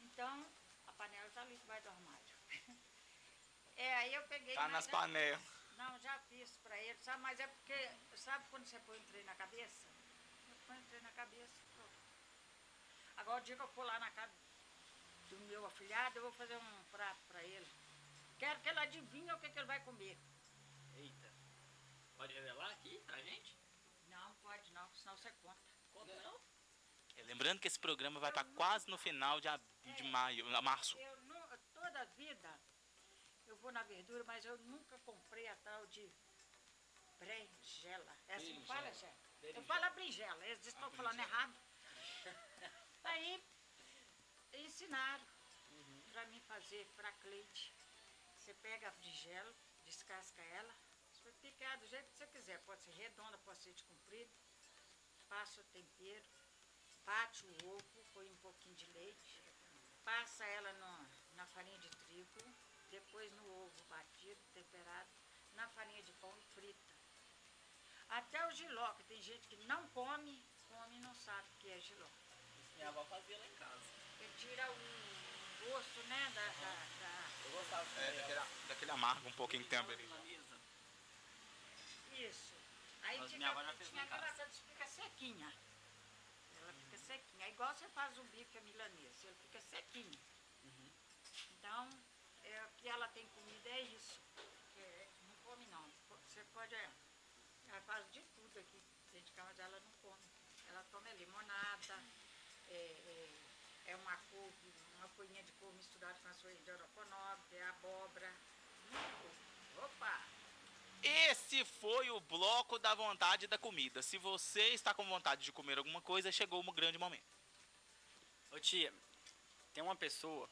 Então, a panela está ali debaixo do armário. É, aí eu peguei... Tá nas é- panelas. Não, já fiz pra ele, sabe? Mas é porque, sabe quando você põe um trem na cabeça? Eu um trem na cabeça, pronto. Agora o dia que eu for lá na casa do meu afilhado, eu vou fazer um prato pra ele. Quero que ele adivinhe o que, que ele vai comer. Eita. Pode revelar aqui pra gente? Não, pode não, senão você conta. Lembrando que esse programa vai estar quase no final de, de maio, março. Eu toda a vida eu vou na verdura, mas eu nunca comprei a tal de berinjela. É assim que fala. Jé? Eu falo a berinjela, eles estão falando errado. Aí ensinaram para mim fazer para Cleide. Você pega a berinjela, descasca ela, você vai picar do jeito que você quiser. Pode ser redonda, pode ser de comprido. Passa o tempero, bate o ovo, põe um pouquinho de leite, passa ela no- na farinha de trigo, depois no ovo batido, temperado, na farinha de pão e frita. Até o giló, que tem gente que não come, come e não sabe o que é giló. Minha avó fazia lá em casa. Tira o gosto, né, da... da- da- Eu gostava de É, daquele, daquele amargo um pouquinho que tem a berinjela. Na mesa. Isso. Aí Mas fica, minha avó já fez tinha aquela coisa que fica sequinha. Sequinha. É igual você faz o bife a milanesa, ele fica sequinho. Então, é, o que ela tem comida é isso. É, não come não. Você pode. é, Ela faz de tudo aqui dentro de casa, ela não come. Ela toma limonada, é, é, é uma couve, uma folhinha de couve misturada com a folha de oroconobe, é abóbora. Hum, Opa! Esse foi o bloco da vontade da comida. Se você está com vontade de comer alguma coisa, chegou um grande momento. Ô tia, tem uma pessoa,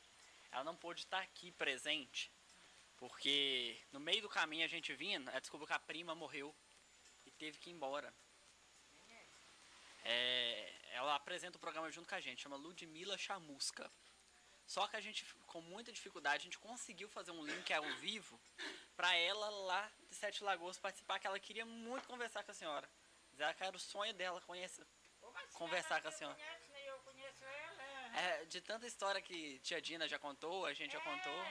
ela não pôde estar aqui presente, porque no meio do caminho a gente vindo, ela descobriu que a prima morreu e teve que ir embora. É, ela apresenta o programa junto com a gente, chama Ludmila Chamusca. Só que a gente, com muita dificuldade, a gente conseguiu fazer um link ao vivo pra ela lá de Sete Lagoas participar, que ela queria muito conversar com a senhora. Dizer que era o sonho dela conhecer, conversar com a senhora. Conhece, né? Eu conheço ela. É, de tanta história que tia Dina já contou, a gente já contou,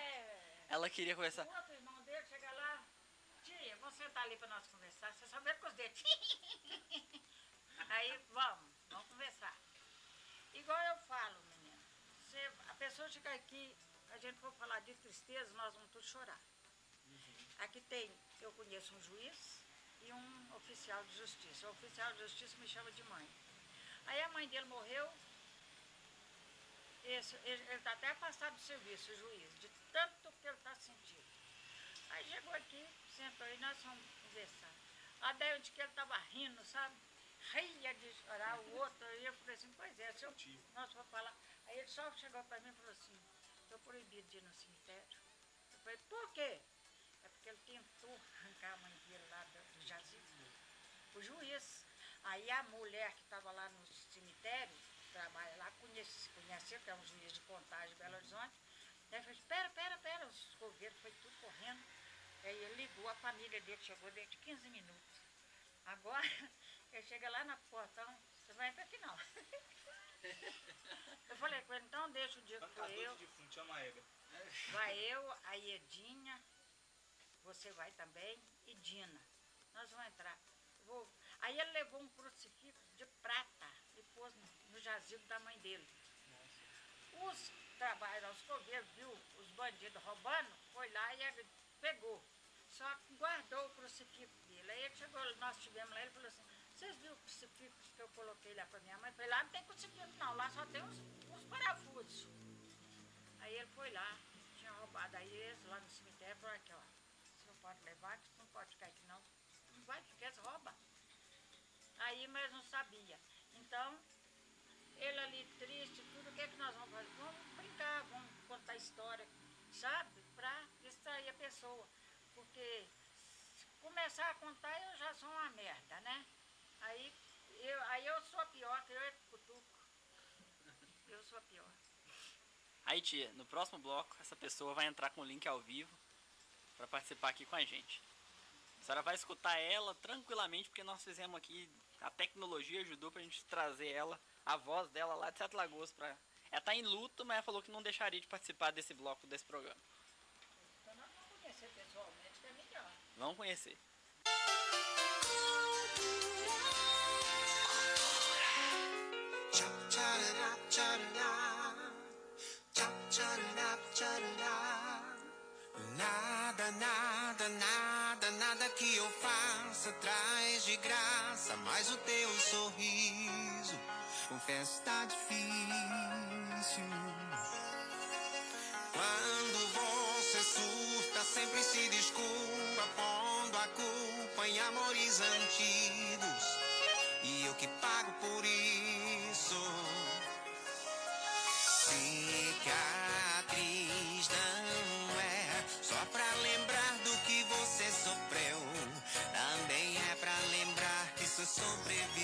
ela queria conversar. O outro irmão dele chega lá, tia, vamos sentar ali para nós conversar. Você só vê com os dedos. Aí, vamos, vamos conversar. Igual eu falo, você, a pessoa chega aqui, a gente for falar de tristeza, nós vamos todos chorar. Aqui tem, eu conheço um juiz e um oficial de justiça. O oficial de justiça me chama de mãe. Aí a mãe dele morreu, esse, ele está até afastado do serviço, o juiz, de tanto que ele está sentindo. Aí chegou aqui, sentou e nós fomos conversar. A daí onde que ele estava rindo, sabe? ria de chorar, o outro, aí eu falei assim, pois é, se eu, nós vamos falar. Aí ele só chegou para mim e falou assim, estou proibido de ir no cemitério. Eu falei, por quê? É porque ele tentou arrancar a mãe dele lá do, do jazigo, o juiz. Aí a mulher que estava lá no cemitério, trabalha lá, conhece, conheceu, que é um juiz de contagem de Belo Horizonte, Aí falou, espera, espera, espera, os coveiros foi tudo correndo. Aí ele ligou, a família dele chegou dentro de 15 minutos. Agora, ele chega lá na portão, você vai entrar aqui não. Eu falei com ele, então deixa o dia que foi eu. defunto, chama a Ega. Vai eu, a Edinha, você vai também, e Dina. Nós vamos entrar. Vou- Aí ele levou um crucifixo de prata e pôs no, jazigo da mãe dele. Os trabalhos, os coveiros, viu os bandidos roubando, foi lá e ele pegou. Só guardou o crucifixo dele. Aí ele chegou, nós estivemos lá, ele falou assim, vocês viram o crucifixo que eu coloquei lá para minha mãe? Falei, lá não tem crucifixo não, lá só tem uns, uns parafusos. Aí ele foi lá, tinha roubado aí eles lá no cemitério, falou aqui, ó, o senhor pode levar, que você não pode ficar aqui não. Não vai, que quer, rouba. Aí, mas não sabia. Então, ele ali triste, tudo, o que é que nós vamos fazer? Vamos brincar, vamos contar história, sabe? Pra distrair a pessoa. Porque começar a contar, eu já sou uma merda, né? Aí eu, aí eu sou a pior, que eu é cutuco. Eu sou a pior. Aí, tia, no próximo bloco, essa pessoa vai entrar com o link ao vivo para participar aqui com a gente. A senhora vai escutar ela tranquilamente, porque nós fizemos aqui, a tecnologia ajudou pra gente trazer ela, a voz dela lá de Sete Lagoas pra... Ela tá em luto, mas ela falou que não deixaria de participar desse bloco, desse programa. Então nós vamos conhecer pessoalmente, que é melhor. Vamos conhecer. Nada, nada, nada, nada que eu faça traz de graça mais o teu sorriso. Confesso, tá difícil. Quando você surta, sempre se desculpa, pondo a culpa em amores antigos. E eu que pago por lembrar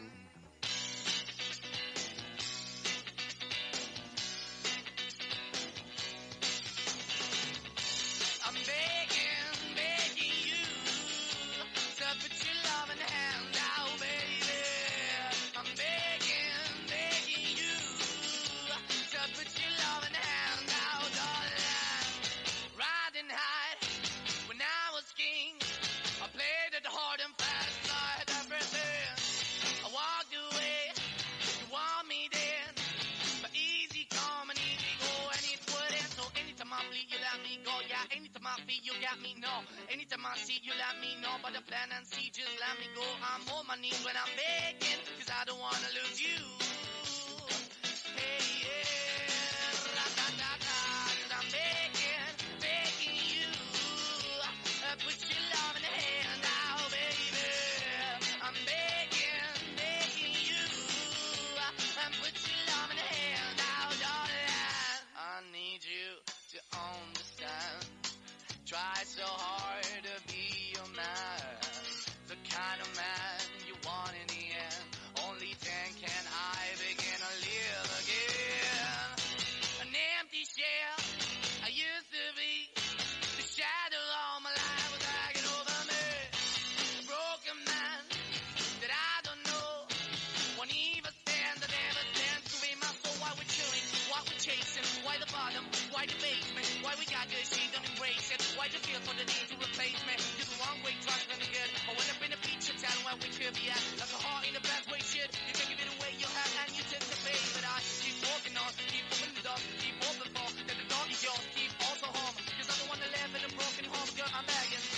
Mm-hmm. Plan and see, just let me go. I'm on my knees when I'm begging, cause I don't wanna lose you. Hey, yeah, ra-da-da-da, cause I'm begging, begging you. Uh, put your love in the hand now, baby. I'm begging, begging you. Uh, and put your love in the hand now, darling. I need you to understand. Try so hard feel for the need to replace me? You're the wrong way, trying to good. I went up in a feature town where we could be at. Like a heart in a bad way, shit. You can give it away, you have, and you tend to pay. But I keep walking on, keep moving the door, keep open for. That the door is yours, keep also home. Cause the one that live in a broken home, girl, I'm begging.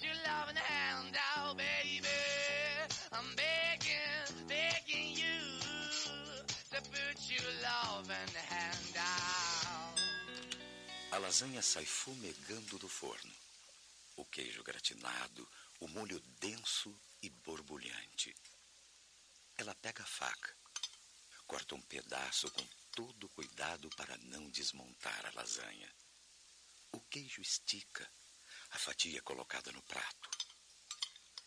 Your loving hand out, baby. I'm begging, begging you. To put your loving hand out. A lasanha sai fumegando do forno. O queijo gratinado, o molho denso e borbulhante. Ela pega a faca, corta um pedaço com todo cuidado para não desmontar a lasanha. O queijo estica, a fatia é colocada no prato.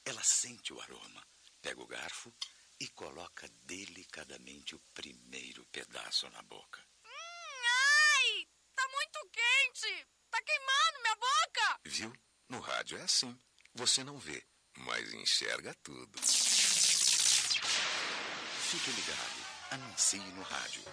Ela sente o aroma, pega o garfo e coloca delicadamente o primeiro pedaço na boca. Ai! Tá muito quente! Tá queimando minha boca! Viu? No rádio é assim. Você não vê, mas enxerga tudo. Fique ligado, anuncie no rádio.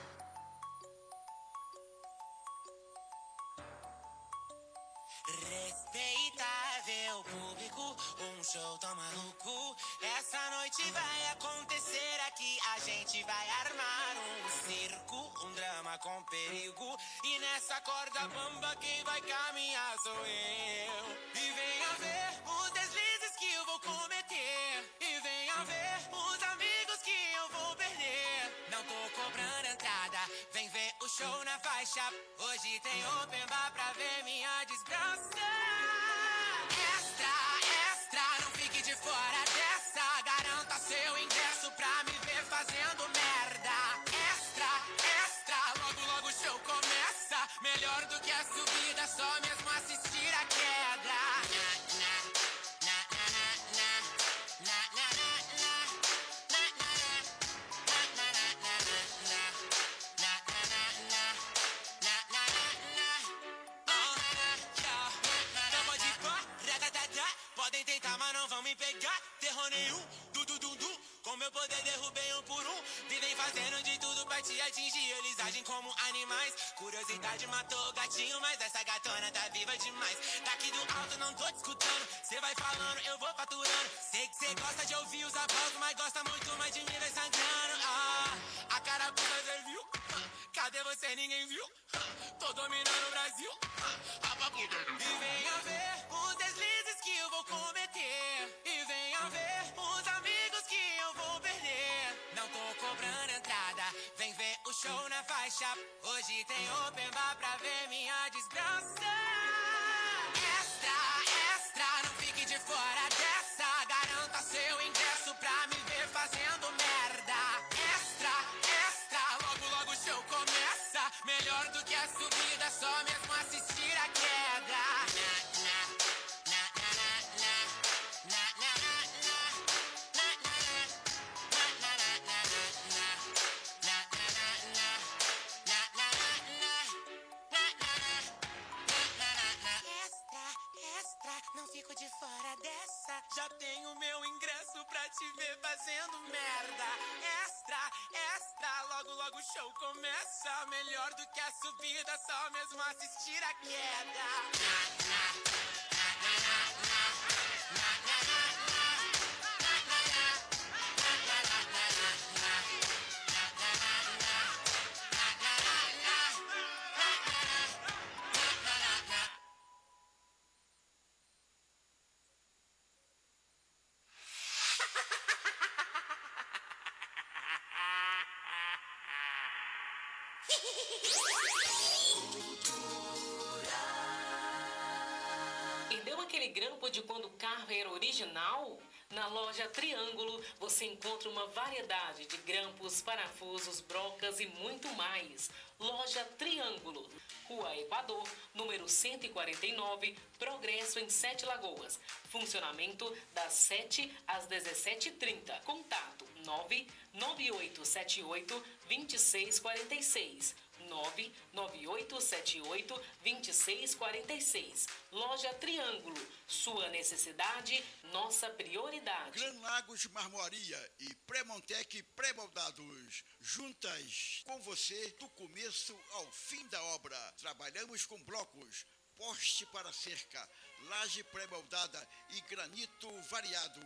Um show tão maluco. Essa noite vai acontecer aqui. A gente vai armar um circo, um drama com perigo. E nessa corda bamba quem vai caminhar sou eu. E venha ver os deslizes que eu vou cometer. E venha ver os amigos que eu vou perder. Não tô cobrando entrada, vem ver o show na faixa. Hoje tem open bar pra ver minha desgraça. Mas não vão me pegar. Terror nenhum, du du du du. Com meu poder derrubei um por um. Vivem fazendo de tudo pra te atingir. Eles agem como animais. Curiosidade matou o gatinho, mas essa gatona tá viva demais. Daqui do alto não tô te escutando. Cê vai falando, eu vou faturando. Sei que cê gosta de ouvir os aplausos, mas gosta muito mais de mim, vai sangrando. Ah, a carapuça você viu? Cadê você? Ninguém viu? Tô dominando o Brasil. E venha ver vou cometer. E venha ver os amigos que eu vou perder. Não tô cobrando entrada, vem ver o show na faixa. Hoje tem open bar pra ver minha desgraça. Extra, extra, não fique de fora dessa. Garanta seu ingresso pra me ver fazendo merda. Extra, extra, logo logo o show começa. Melhor do que a subida, só mesmo assistir a queda. Fico de fora dessa. Já tenho meu ingresso pra te ver fazendo merda. Extra, extra, logo logo o show começa. Melhor do que a subida, só mesmo assistir a queda. Você encontra uma variedade de grampos, parafusos, brocas e muito mais. Loja Triângulo, Rua Equador, número 149, Progresso em Sete Lagoas. Funcionamento das 7 às 17h30. Contato 99878 2646. 99878 2646. Loja Triângulo. Sua necessidade, nossa prioridade. Gran Lagos Marmoaria e Premontec Pré-Moldados. Juntas com você do começo ao fim da obra. Trabalhamos com blocos, poste para cerca, laje pré-moldada e granito variado.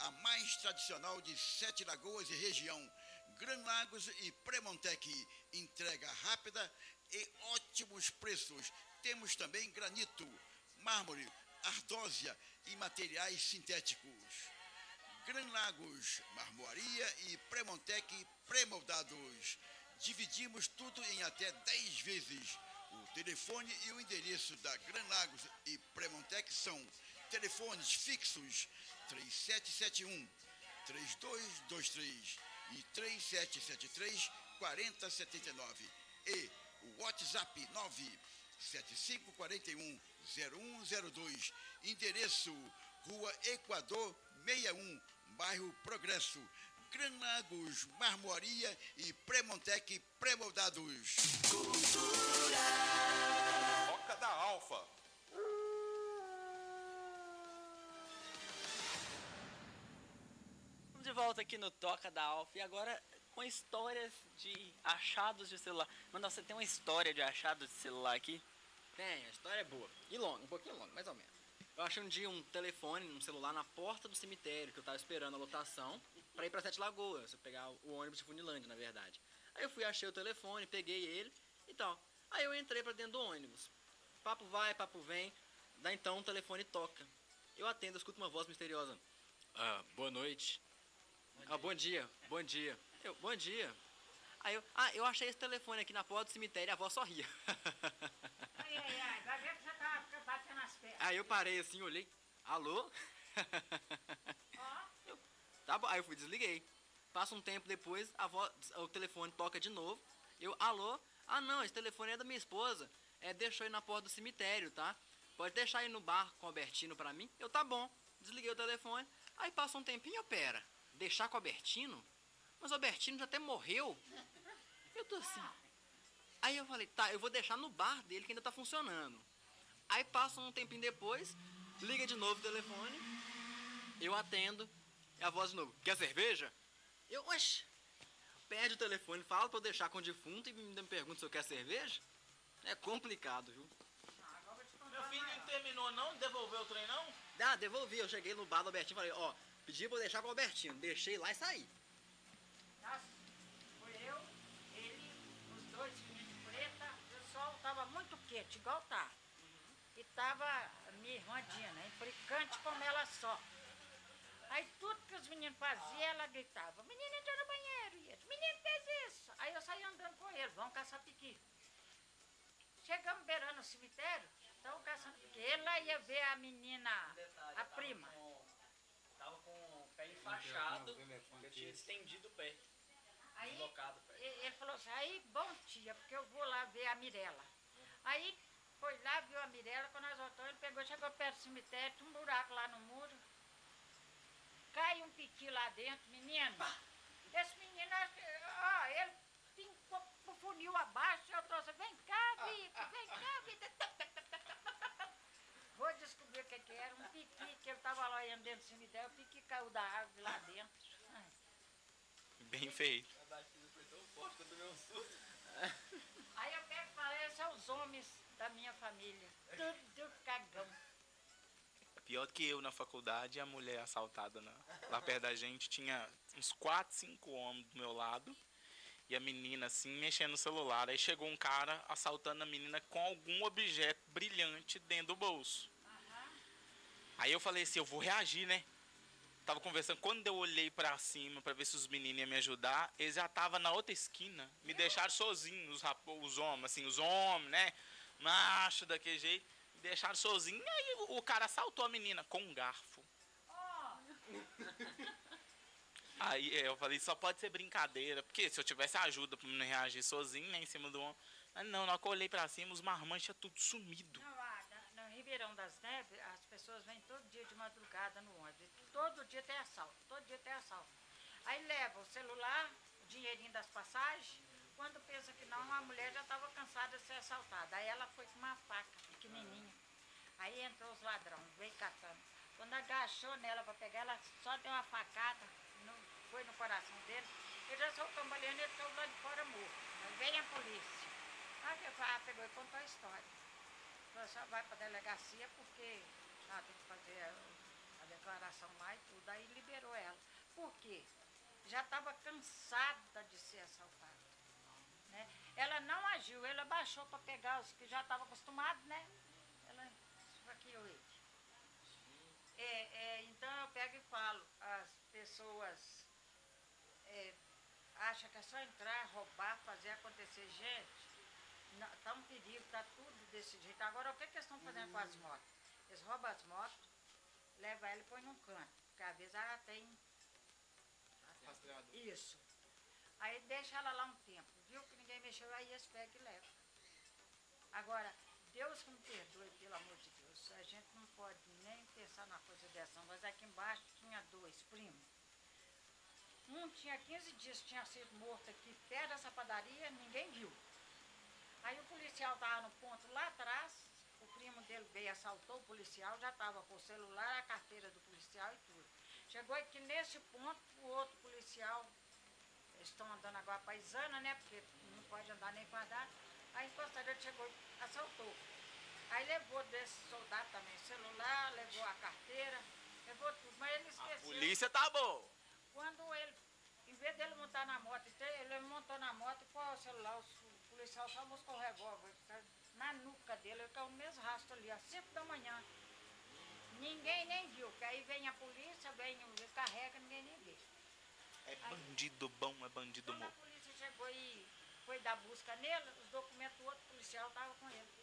A mais tradicional de Sete Lagoas e região. Gran Lagos e Premontec. Entrega rápida e ótimos preços. Temos também granito, mármore, ardósia e materiais sintéticos. Gran Lagos, Marmoaria e Premontec Premoldados. Dividimos tudo em até 10 vezes. O telefone e o endereço da Gran Lagos e Premontec são telefones fixos 3771 3223 e 3773 4079 e o WhatsApp 97541 0102 endereço Rua Equador 61 bairro Progresso. Gran Lagos Marmoaria e Premontec Premoldados Toca da Alfa. Volta aqui no Toca da Alfa e agora com histórias de achados de celular. Mas você tem uma história de achados de celular aqui? Tem, a história é boa. E longa, um pouquinho longa, mais ou menos. Eu achei um dia um telefone, um celular na porta do cemitério, que eu tava esperando a lotação, pra ir pra Sete Lagoas, eu pegar o ônibus de Funilândia, na verdade. Aí eu fui, achei o telefone, peguei ele e tal. Aí eu entrei pra dentro do ônibus. Papo vai, papo vem. Daí então o telefone toca. Eu atendo, eu escuto uma voz misteriosa. Ah, boa noite. Ah, bom dia, bom dia. Eu, bom dia. Aí eu, ah, eu achei esse telefone aqui na porta do cemitério e a voz só ria. Ai, ai, ai, vai ver que você tá batendo as pernas. Aí eu parei assim, olhei, alô? Eu, tá bom, aí eu fui, desliguei. Passa um tempo depois, a voz, o telefone toca de novo. Eu, alô? Ah não, esse telefone é da minha esposa. É, deixou aí na porta do cemitério, tá? Pode deixar aí no bar com o Albertino pra mim? Eu, tá bom. Desliguei o telefone. Aí passa um tempinho, eu, pera. Deixar com o Albertino? Mas o Albertino já até morreu. Eu tô assim. Aí eu falei, tá, eu vou deixar no bar dele que ainda tá funcionando. Aí passa um tempinho depois, liga de novo o telefone, eu atendo, e a voz de novo, quer cerveja? Eu, oxe, perde o telefone, fala pra eu deixar com o defunto e me pergunta se eu quero cerveja? É complicado, viu? Meu filho não terminou não? Devolveu o trem não? Ah, devolvi, eu cheguei no bar do Albertinho e falei, ó, pedi eu deixar com o Albertinho, deixei lá e saí. Nossa, foi eu, ele, os dois filhos de preta, o sol tava muito quente, igual tá. E tava minha irmã Dina, implicante como ela só. Aí tudo que os meninos faziam, ela gritava, menino entrou no banheiro, e eles, menino fez isso. Aí eu saí andando com ele, vamos caçar piqui. Chegamos beirando o cemitério, estamos caçando piqui. Lá ia ver a menina, a prima. Tava com o pé enfaixado, eu tinha estendido o pé. Aí Deslocado o pé. ele falou assim, aí, bom tia, porque eu vou lá ver a Mirella. Aí foi lá, viu a Mirella, quando nós voltamos, ele pegou, chegou perto do cemitério, tinha um buraco lá no muro. Cai um piqui lá dentro, menino. Esse menino, acho que- ó, ele fincou pro funil abaixo, eu trouxe, vem cá, Vitor, vem cá, Vitor. Descobrir o que, que era, um piqui, que ele tava lá indo dentro do cemitério, o piqui caiu da árvore lá dentro. Ai. Bem feito. Aí eu pego e falo, esses são os homens da minha família. Tudo cagão. Pior do que eu na faculdade, a mulher assaltada na- lá perto da gente tinha uns 4, 5 homens do meu lado. E a menina assim, mexendo no celular. Aí chegou um cara assaltando a menina com algum objeto brilhante dentro do bolso. Aí eu falei assim, eu vou reagir, né? Tava conversando, quando eu olhei pra cima pra ver se os meninos iam me ajudar, eles já estavam na outra esquina, me deixaram sozinho, os, os homens, assim, os homens, né? Macho daquele jeito, me deixaram sozinho. E aí o, o cara assaltou a menina com um garfo. Aí é, eu falei, só pode ser brincadeira, porque se eu tivesse ajuda pra não reagir sozinho, né, em cima do homem. Mas não, na hora que eu olhei pra cima, os marmanjos tinham tudo sumido. Não, Ribeirão das Neves, as pessoas vêm todo dia de madrugada no ônibus. Todo dia tem assalto, todo dia tem assalto. Aí leva o celular, o dinheirinho das passagens. Quando pensa que não, a mulher já estava cansada de ser assaltada. Aí ela foi com uma faca pequenininha. Aí entrou os ladrões, veio catando. Quando agachou nela para pegar, ela só deu uma facada, no- foi no coração dele. Ele já saiu cambaleando e ele lá de fora morto. Aí veio a polícia. Aí ah, pegou e contou a história. Só vai para a delegacia porque ela tem que fazer a, a declaração lá e tudo. Aí liberou ela. Por quê? Já estava cansada de ser assaltada. Né? Ela não agiu, ela baixou para pegar os que já estavam acostumados, né? Ela esfaqueou ele. É, é, então eu pego e falo, as pessoas é, acham que é só entrar, roubar, fazer acontecer. Gente, está um perigo, está tudo desse jeito. Agora, o que, que eles estão fazendo com as motos? Eles roubam as motos, levam ela e põem num canto, porque às vezes ela tem. Isso. Aí deixa ela lá um tempo, viu que ninguém mexeu, aí eles pegam e levam. Agora, Deus que me perdoe, pelo amor de Deus, a gente não pode nem pensar na coisa dessa, mas aqui embaixo tinha dois primos. Um tinha 15 dias que tinha sido morto aqui perto dessa padaria, ninguém viu. Aí o policial estava no ponto lá atrás, o primo dele veio assaltou o policial, já estava com o celular, a carteira do policial e tudo. Chegou aqui nesse ponto, o outro policial, eles estão andando agora paisana, né? Porque não pode andar nem fardado. Aí a encostadeira chegou e assaltou. Aí levou desse soldado também o celular, levou a carteira, levou tudo, mas ele esqueceu. Polícia tá boa. Quando ele, em vez dele montar na moto, ele montou na moto e pôs o celular, o policial só buscou o revólver tá na nuca dele, ele caiu no mesmo rastro ali, às 5 da manhã. Ninguém nem viu, porque aí vem a polícia, vem, o- carrega, ninguém nem vê. É bandido bom, é bandido Quando a polícia chegou e foi dar busca nele, os documentos do outro policial estavam com ele.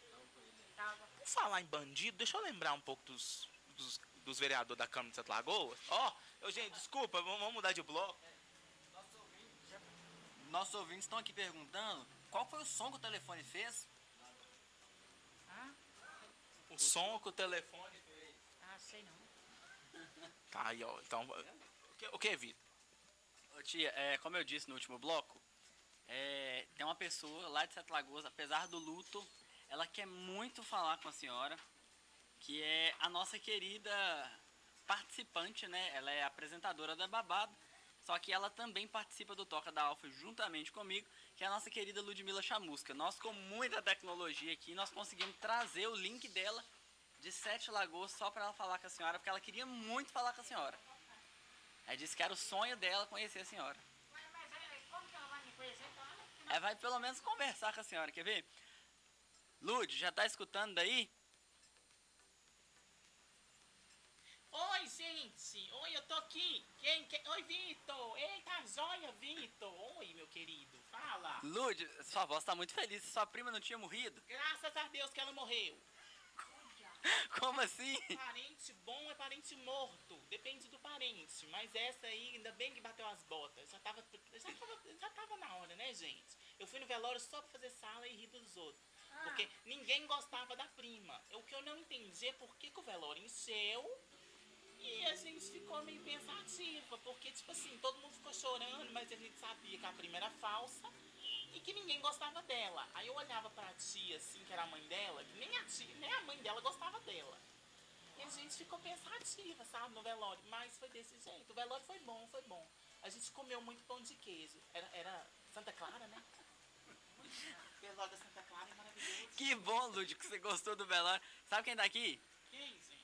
Tava. Por falar em bandido, deixa eu lembrar um pouco dos, dos, dos vereadores da Câmara de Sete Lagoas. Ó, eu, gente, desculpa, vamos vamos mudar de bloco. Nossos ouvintes estão aqui perguntando qual foi o som que o telefone fez. O som que o telefone fez. Ah, sei não. Tá aí, ó. Então, o que, o que Vitor? Ô, tia, é, como eu disse no último bloco, é, tem uma pessoa lá de Sete Lagoas, apesar do luto, ela quer muito falar com a senhora, que é a nossa querida participante, né? Ela é apresentadora da Babado, só que ela também participa do Toca da Alfa juntamente comigo, que é a nossa querida Ludmila Chamusca. Nós, com muita tecnologia aqui, nós conseguimos trazer o link dela de Sete Lagoas só para ela falar com a senhora, porque ela queria muito falar com a senhora. Ela disse que era o sonho dela conhecer a senhora. Ela vai pelo menos conversar com a senhora, quer ver? Lud, já tá escutando daí? Oi, gente. Oi, eu tô aqui. Quem, quem? Oi, Vitor. Eita, joia, Vitor. Oi, meu querido. Fala. Lud, sua voz tá muito feliz. Sua prima não tinha morrido? Graças a Deus que ela morreu. Como assim? Parente bom é parente morto. Depende do parente. Mas essa aí, ainda bem que bateu as botas. Já tava, já tava, já tava na hora, né, gente? Eu fui no velório só pra fazer sala e rir dos outros. Porque ninguém gostava da prima. O que eu não entendi é por que, que o velório encheu e a gente ficou meio pensativa. Porque, tipo assim, todo mundo ficou chorando, mas a gente sabia que a prima era falsa e que ninguém gostava dela. Aí eu olhava pra tia, assim, que era a mãe dela, que nem a tia, nem a mãe dela gostava dela. E a gente ficou pensativa, sabe, no velório. Mas foi desse jeito. O velório foi bom, foi bom. A gente comeu muito pão de queijo. Era, era Santa Clara, né? O velório da Santa Clara é maravilhoso. Que bom, Lud, que você gostou do velório. Sabe quem tá aqui?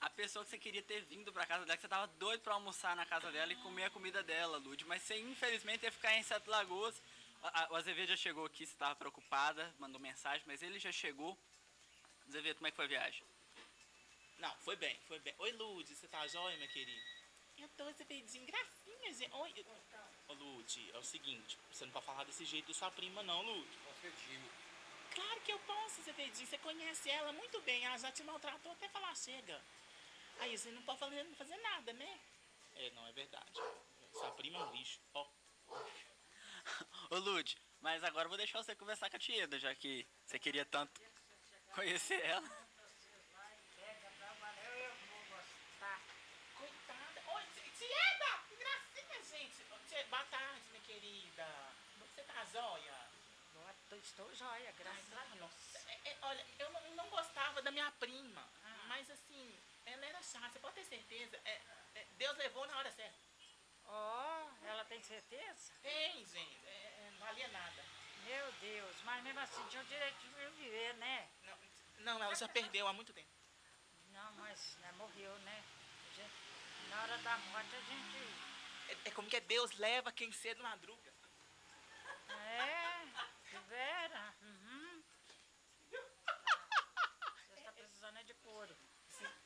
A pessoa que você queria ter vindo pra casa dela, que você tava doido pra almoçar na casa dela e comer a comida dela, Lud. Mas você infelizmente ia ficar em Sete Lagoas. O Azevedo já chegou aqui, você tava preocupada, mandou mensagem, mas ele já chegou. Azevedo, como é que foi a viagem? Não, foi bem, foi bem. Oi, Lud, você tá jóia, minha querida? Eu tô Azevedinho, gracinha, gente. Oi. eu- Ô, Lud, é o seguinte, você não pode falar desse jeito da sua prima, não, Lud. Claro que eu posso, Azevedinho. Você conhece ela muito bem. Ela já te maltratou até falar chega. Aí você não pode fazer, fazer nada, né? É, não, é verdade. Sua prima é um lixo. Ó, Ô Lud, mas agora eu vou deixar você conversar com a Tieda, já que você queria tanto conhecer ela. coitada. Oi, Ti- Tieda! Que gracinha, gente. Boa tarde, minha querida. Você tá jóia? Estou jóia, graças a Deus. É, é, olha, eu não, não gostava da minha prima, mas assim, ela era chata, você pode ter certeza. É, é, Deus levou na hora certa. Ó, ela tem certeza? Tem, gente, é, é, não valia nada. Meu Deus, mas mesmo assim tinha o direito de viver, né? Não, ela já perdeu há muito tempo. Não, mas né, morreu, né? Gente- na hora da morte a gente. É, é como que é Deus leva quem cedo madruga. É, que vera. Uhum. Você está precisando é de couro.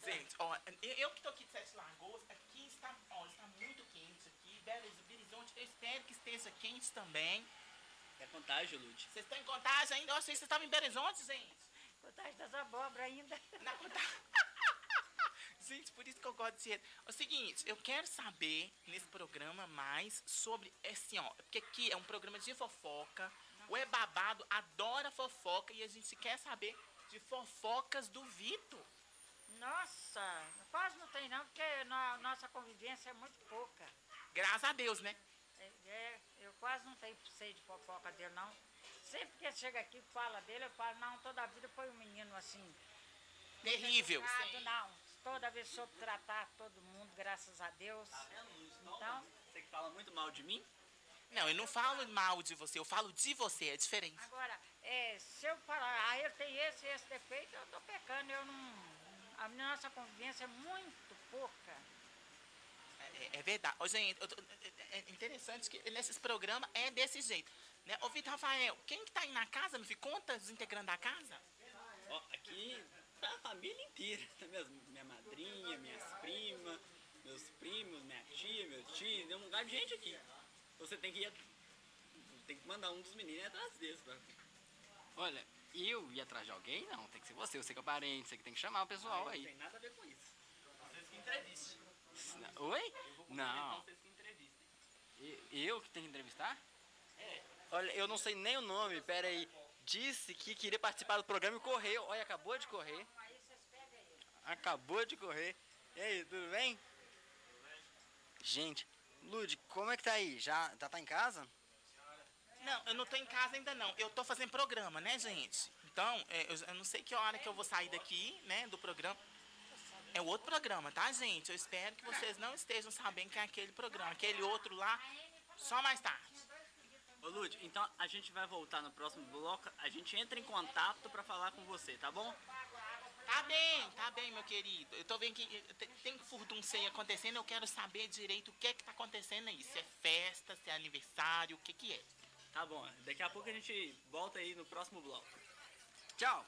Gente, ó, eu, que tô aqui de Sete Lagoas, aqui está, ó, está muito quente aqui. Belo Horizonte, eu espero que esteja quente também. É contágio, Lud. Vocês estão em contagem ainda? Eu achei que vocês estavam em Belo Horizonte, gente. Contagem das abóbora ainda. Na contagem. Gente, por isso que eu gosto de ser. É o seguinte, eu quero saber nesse programa mais sobre assim, ó, porque aqui é um programa de fofoca. O É Babado adora fofoca e a gente quer saber de fofocas do Vitor. Nossa, quase não tem não, porque na nossa convivência é muito pouca. Graças a Deus, né? É, é, eu quase não tenho sei de fofoca dele, não. Sempre que ele chega aqui e fala dele, eu falo, não, toda a vida foi um menino assim. Terrível. não. Toda vez soube tratar todo mundo, graças a Deus. Então, Você que fala muito mal de mim? Não, eu não falo mal de você, eu falo de você, é diferente. agora, é, se eu falar, ah, ele tem esse e esse defeito, eu tô pecando, eu não. A nossa convivência é muito pouca. É, é verdade. Ô, gente, eu tô- é é interessante que nesses programas é desse jeito. Né? Ô, Vitor Rafael, quem que tá aí na casa, meu filho? Conta os integrantes da casa. Ó, aqui tá a família inteira. Tá Minhas, minha madrinha, minhas primas, meus primos, minha tia, meu tio, tem um lugar de gente aqui. Você tem que ir. Tem que mandar um dos meninos atrás deles. Pra... Olha, eu ir atrás de alguém? Não, tem que ser você, você que é o parente, você que tem que chamar o pessoal Não aí. tem nada a ver com isso. Vocês que entrevistem. Oi? Não. vocês que entrevistem. Eu que tenho que entrevistar? Olha, eu não sei nem o nome, pera aí. Disse que queria participar do programa e correu. Olha, acabou de correr. Acabou de correr. E aí, tudo bem? Gente, Lud, como é que tá aí? Já, já tá em casa? Não, eu não tô em casa ainda não. Eu tô fazendo programa, né, gente? Então, é, eu, não sei que hora que eu vou sair daqui, né, do programa. É outro programa, tá, gente? Eu espero que vocês não estejam sabendo que é aquele programa. Aquele outro lá, só mais tarde. Ô Lud, então a gente vai voltar no próximo bloco. A gente entra em contato pra falar com você, tá bom? Tá bem, tá bem, meu querido. Eu tô vendo que eh, tem, tem furdunceio acontecendo, eu quero saber direito o que é que tá acontecendo aí. Se é festa, se é aniversário, o que que é. Tá bom, daqui a pouco a gente volta aí no próximo bloco. Tchau!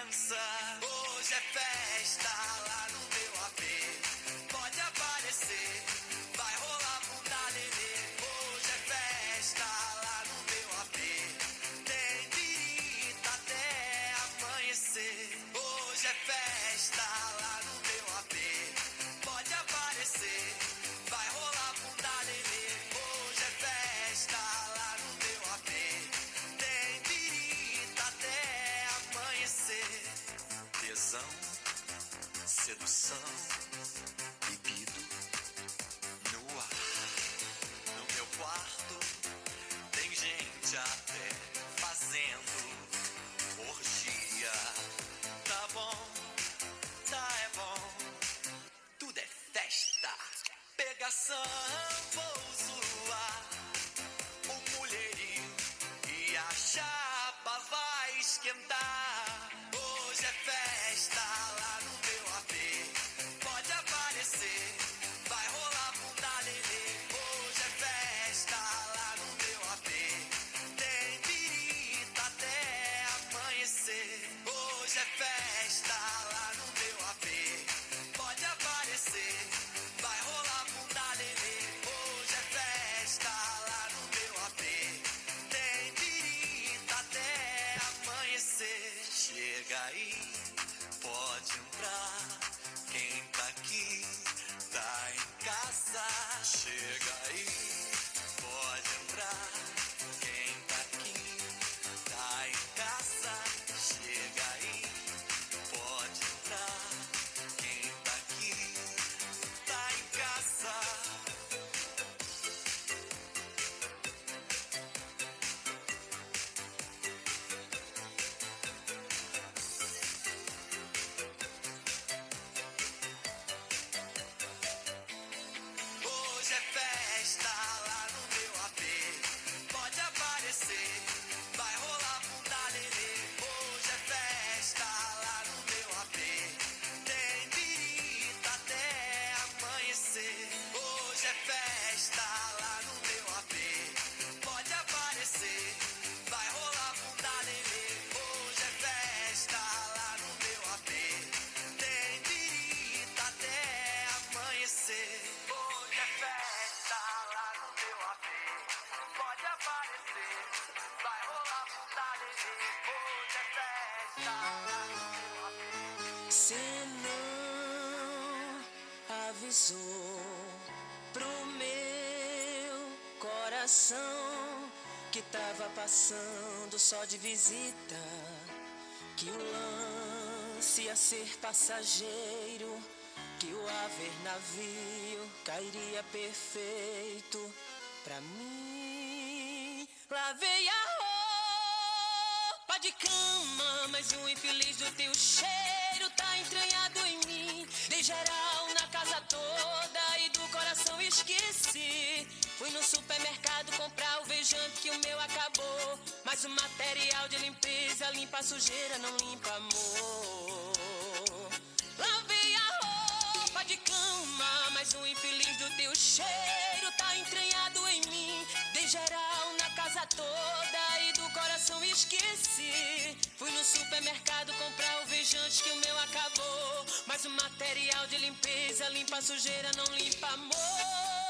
Hoje é festa lá no meu AP. Pode aparecer. little. avisou pro meu coração que tava passando só de visita que o lance ia ser passageiro que o haver navio cairia perfeito pra mim. Lavei a roupa de cama mas o infeliz do teu cheiro. Fui no supermercado comprar o vejante que o meu acabou. Mas o material de limpeza limpa a sujeira, não limpa amor. Lavei a roupa de cama, mas o infeliz do teu cheiro tá entranhado em mim. De geral na casa toda e do coração esqueci. Fui no supermercado comprar o vejante que o meu acabou. Mas o material de limpeza limpa a sujeira, não limpa amor.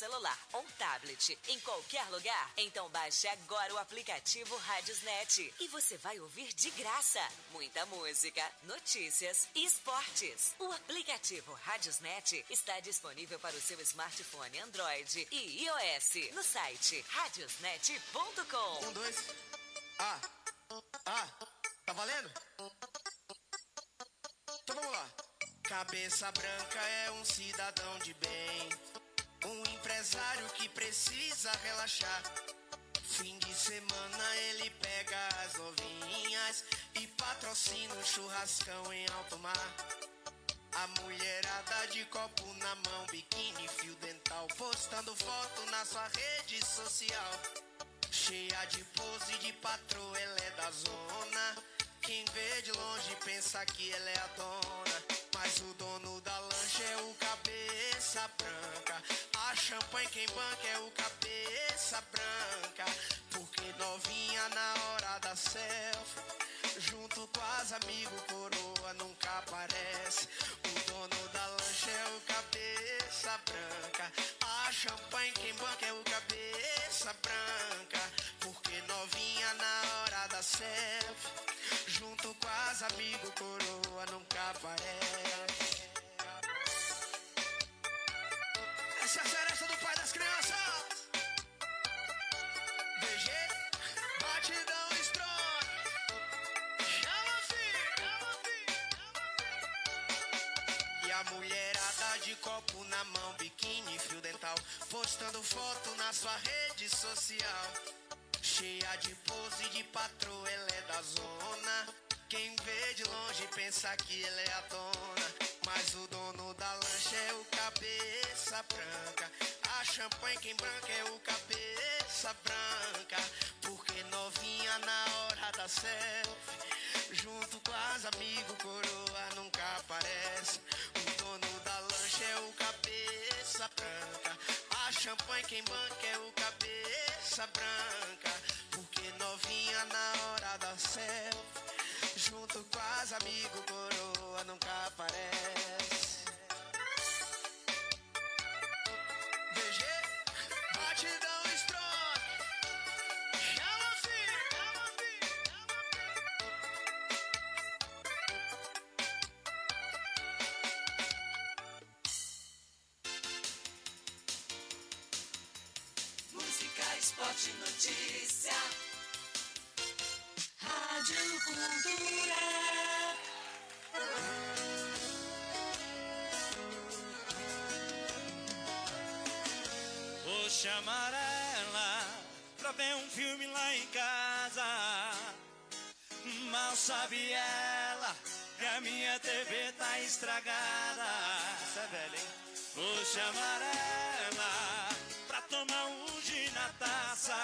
Celular ou tablet, em qualquer lugar? Então baixe agora o aplicativo Rádiosnet e você vai ouvir de graça muita música, notícias e esportes. O aplicativo Rádiosnet está disponível para o seu smartphone Android e iOS no site radiosnet.com. Um, dois. Ah. Ah. Tá valendo? Então vamos lá. Cabeça branca é um cidadão de bem. Empresário que precisa relaxar. Fim de semana ele pega as novinhas e patrocina um churrascão em alto mar. A mulherada de copo na mão, biquíni, fio dental, postando foto na sua rede social. Cheia de pose de patroa, ela é da zona. Quem vê de longe pensa que ela é a dona. Mas o dono da lancha é o cabeça branca. Champanhe quem banca é o cabeça branca. Porque novinha na hora da selfie. Junto com as amigos, coroa nunca aparece. O dono da lancha é o cabeça branca. A champanhe quem banca é o cabeça branca. Porque novinha na hora da selfie. Junto com as amigos, coroa nunca aparece. Essa é a seresta do pai das crianças. DG, batidão strong. Chama, filho. E a mulherada de copo na mão, biquíni, fio dental, postando foto na sua rede social. Cheia de pose de patroa, ela é da zona. Quem vê de longe pensa que ela é a dona. Mas o dono da lancha é o cabeça branca. A champanhe quem branca é o cabeça branca. Porque novinha na hora da selfie. Junto com as amigos, coroa nunca aparece. O dono da lancha é o cabeça branca. Champanhe quem banca é o cabeça branca. Porque novinha na hora da selfie. Junto com as amigos, coroa nunca aparece. DG, batidão sabe ela que a minha TV tá estragada. Essa é velha, hein? Vou chamar ela pra tomar um gin na taça.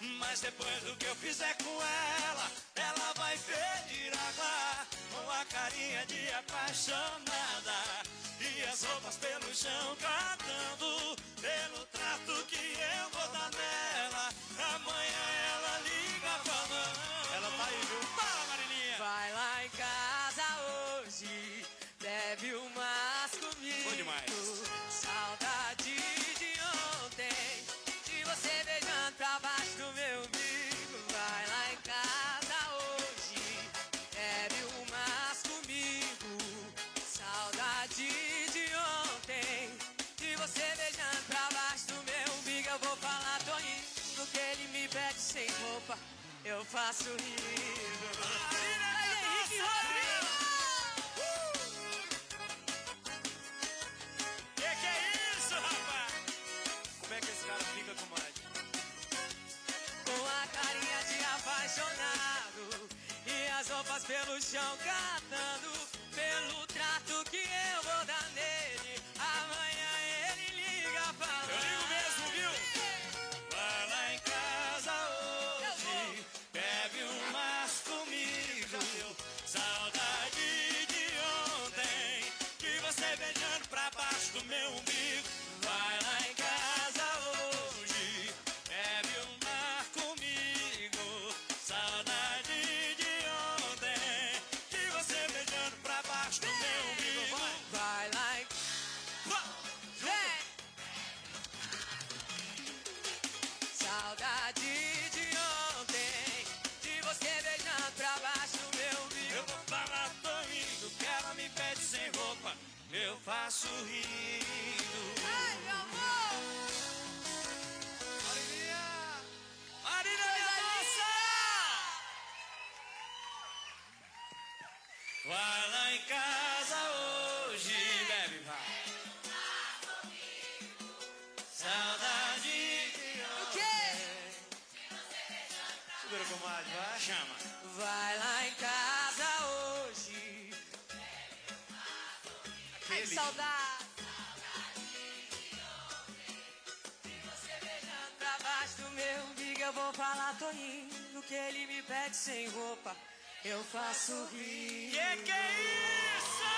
Mas depois do que eu fizer com ela, ela vai pedir água com a carinha de apaixonada. E as roupas pelo chão catando, pelo trato que eu vou dar nela. Eu faço rindo. Henrique Rodrigues! Que que é isso, rapaz? Como é que esse cara fica, comadre? Com a carinha de apaixonado E as roupas pelo chão catando Pelo sem roupa Eu faço rir Que que é isso?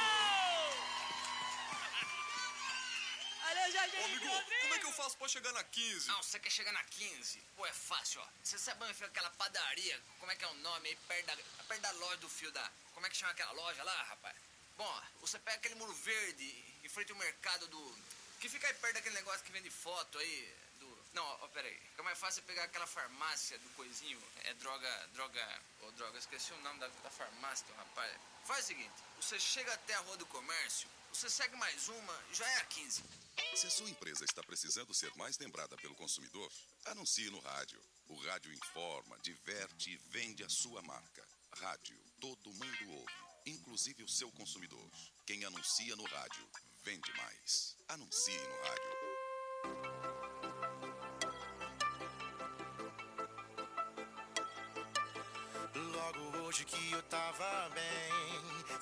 Valeu, Jorge Ô, amigo, como é que eu faço pra chegar na 15? Não, você quer chegar na 15? Pô, é fácil, ó. Você sabe onde fica aquela padaria? Como é que é o nome aí? Perto da, perto da loja do fio da. Como é que chama aquela loja lá, rapaz? Bom, ó, você pega aquele muro verde em frente ao mercado do. Que fica aí perto daquele negócio que vende foto aí. Do. Não, ó, pera aí. Fica mais fácil você pegar aquela farmácia do coisinho. É droga. Droga. Ô, droga, esqueci o nome da, da farmácia do rapaz. Faz o seguinte: você chega até a Rua do Comércio, você segue mais uma, já é a 15. Se a sua empresa está precisando ser mais lembrada pelo consumidor, anuncie no rádio. O rádio informa, diverte e vende a sua marca. Rádio, todo mundo ouve, inclusive o seu consumidor. Quem anuncia no rádio, vende mais. Anuncie no rádio.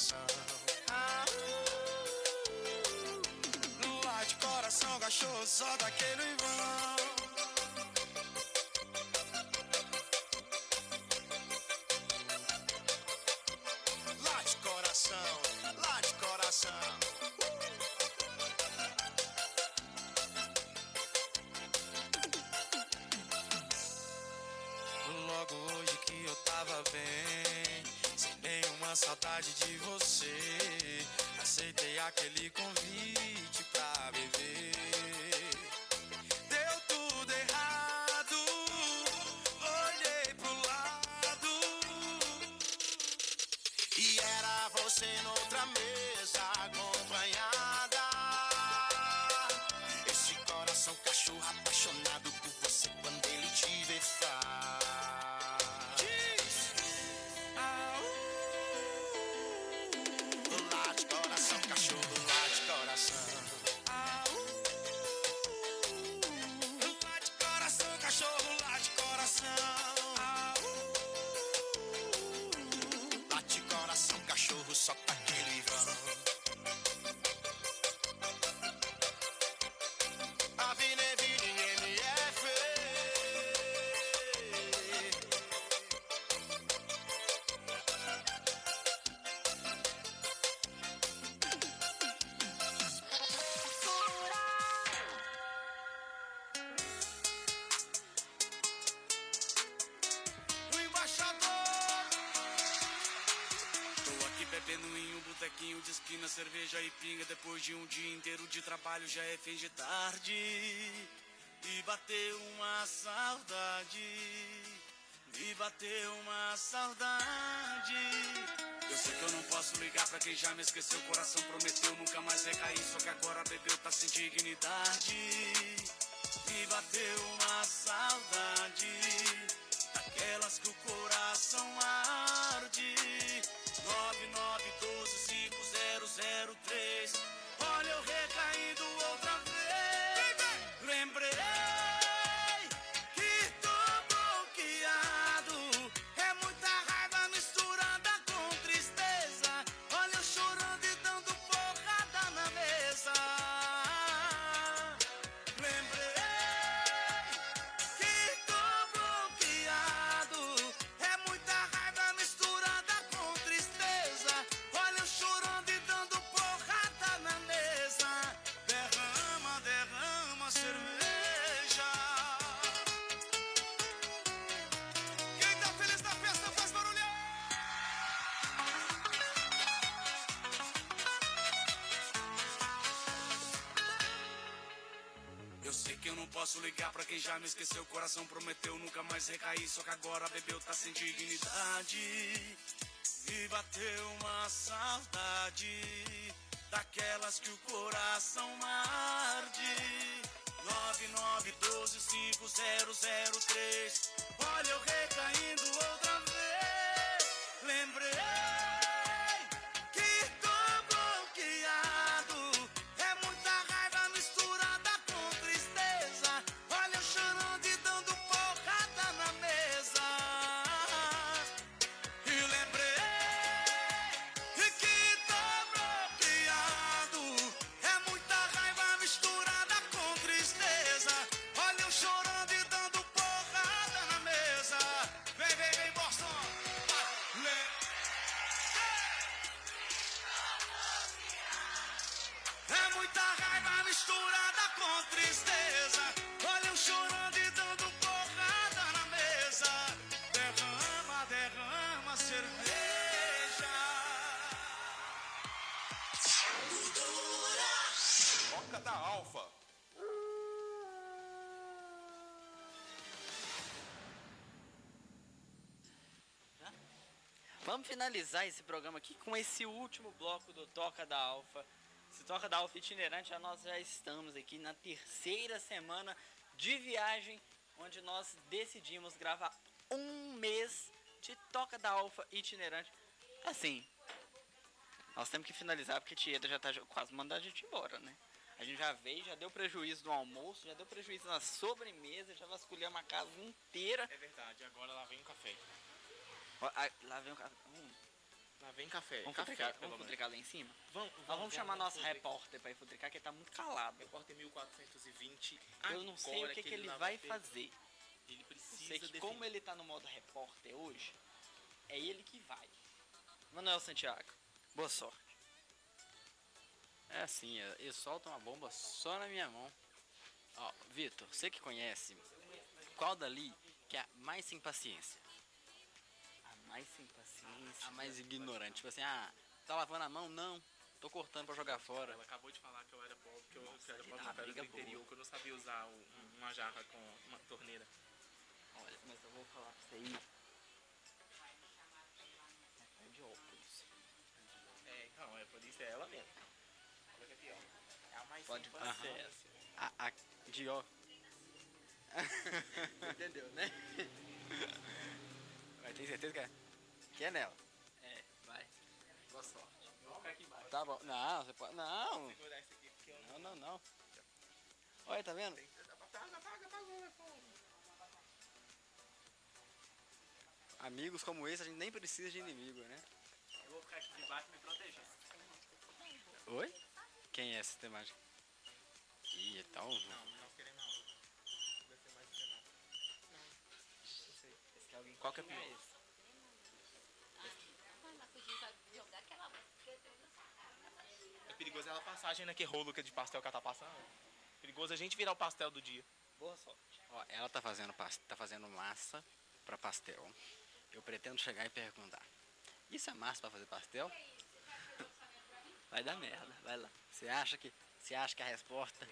Coração. Lá de coração, cachorro, só daquele vão. Coração cachorro cerveja e pinga. Depois de um dia inteiro de trabalho, já é fim de tarde. E bateu uma saudade. E bateu uma saudade. Eu sei que eu não posso ligar pra quem já me esqueceu. O coração prometeu nunca mais recair. Só que agora bebeu, tá sem dignidade. E bateu mais recair. Só que agora bebeu, tá sem dignidade. E bateu uma saudade daquelas que o coração arde. 99125003. Olha eu recaindo da Alfa. Vamos finalizar esse programa aqui com esse último bloco do Toca da Alfa. Esse Toca da Alfa itinerante, nós já estamos aqui na terceira semana de viagem, onde nós decidimos gravar um mês de Toca da Alfa itinerante. Assim, nós temos que finalizar porque Tieta já tá quase mandando a gente embora, né? A gente já veio, já deu prejuízo no almoço, já deu prejuízo na sobremesa, já vasculhamos a casa inteira. É verdade, agora lá vem o café. Ó, ah, Lá vem o café. Hum. Lá vem café. Vamos café, futricar, vamos futricar lá em cima? Vamos, Nós vamos chamar vamos nosso futricar. repórter pra ir futricar, que ele tá muito calado. Repórter 1420. Eu não sei o agora que, que ele lá vai ter- fazer. Ele Eu precisa sei que definir. como ele tá no modo repórter hoje, é ele que vai. Manuel Santiago, boa sorte. É assim, é, eles soltam a bomba só na minha mão. Ó, Vitor, você que conhece, qual dali que é a mais sem paciência? A mais sem paciência. A mais ignorante. Tipo assim, ah, tá lavando a mão? Não. Tô cortando pra jogar fora. Ela acabou de falar que eu era pobre, que eu, que eu era pobre, eu era do interior, boa. que eu não sabia usar o- um- uma jarra com uma torneira. Olha, mas eu vou falar pra você aí. É de óculos. É, então, é por isso é ela mesmo. Olha que é pior. É a mais Pode- aham. paciência. A, a de ó. Entendeu, né? Vai ter certeza que é? Que é nela. É, vai. Boa sorte. Vou ficar aqui embaixo. Tá bom. Não, você pode. Não. Não, não, não. Olha, tá vendo? Apaga, apaga, apaga o telefone. Amigos como esse, a gente nem precisa de inimigo, né? Eu vou ficar aqui debaixo me protegendo. Oi? Quem é essa temática? Ih, então. Não, nós queremos aula. Vai ser mais que nada. Não. Não sei. Esse que é alguém. Qual que é pior? É perigoso ela passagem naquele rolo que é de pastel que ela tá passando. Perigoso a gente virar o pastel do dia. Boa sorte. Ó, ela tá fazendo, tá fazendo massa pra pastel. Eu pretendo chegar e perguntar: Isso é massa pra fazer pastel? Vai dar merda, vai lá. Você acha que. Você acha que a resposta.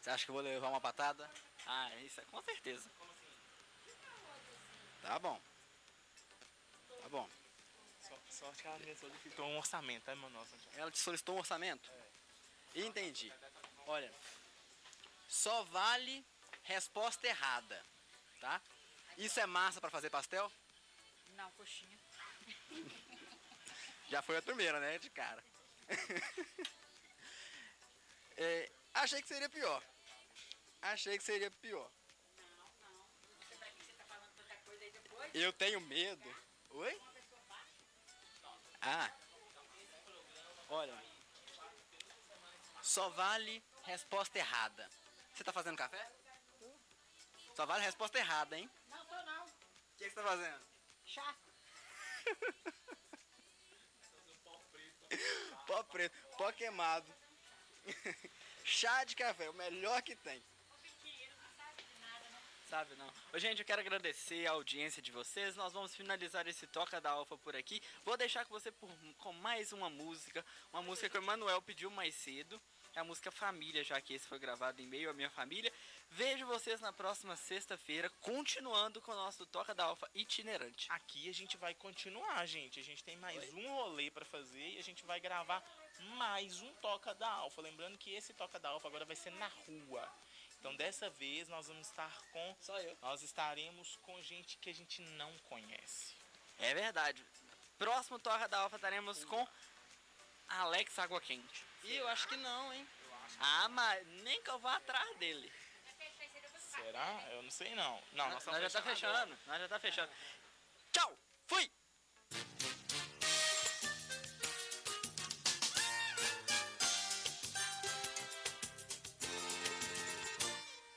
Você acha que eu vou levar uma patada? Ah, isso é com certeza. Tá bom. Tá bom. Só, sorte que ela me solicitou um orçamento, mano? Nossa, Ela te solicitou um orçamento? Entendi. Olha, só vale resposta errada, tá? Isso é massa pra fazer pastel? Não, coxinha. Já foi a primeira, né? De cara. É, achei que seria pior. Achei que seria pior. Eu tenho medo. Oi? Ah. Olha. Só vale resposta errada. Você tá fazendo café? Só vale resposta errada, hein? Não, tô não. O que, que você tá fazendo? Chá. Pó preto, pó queimado. Chá de café, o melhor que tem. Sabe não. Gente, eu quero agradecer a audiência de vocês. Nós vamos finalizar esse Toca da Alfa por aqui. Vou deixar com você por- com mais uma música. Uma música que o Emanuel pediu mais cedo. É a música Família, já que esse foi gravado em meio à minha família. Vejo vocês na próxima sexta-feira, continuando com o nosso Toca da Alfa itinerante. Aqui a gente vai continuar, gente. A gente tem mais um rolê pra fazer e a gente vai gravar mais um Toca da Alfa. Lembrando que esse Toca da Alfa agora vai ser na rua. Então dessa vez nós vamos estar com. Só eu. Nós estaremos com gente que a gente não conhece. É verdade. Próximo Torra da Alfa estaremos com Alex Água Quente. E eu acho que não, hein? Ah, mas nem que eu vá atrás dele. Será? Eu não sei não. Não, nós, nós estamos já tá fechando fechando. agora. Nós já tá fechando. Tchau! Fui!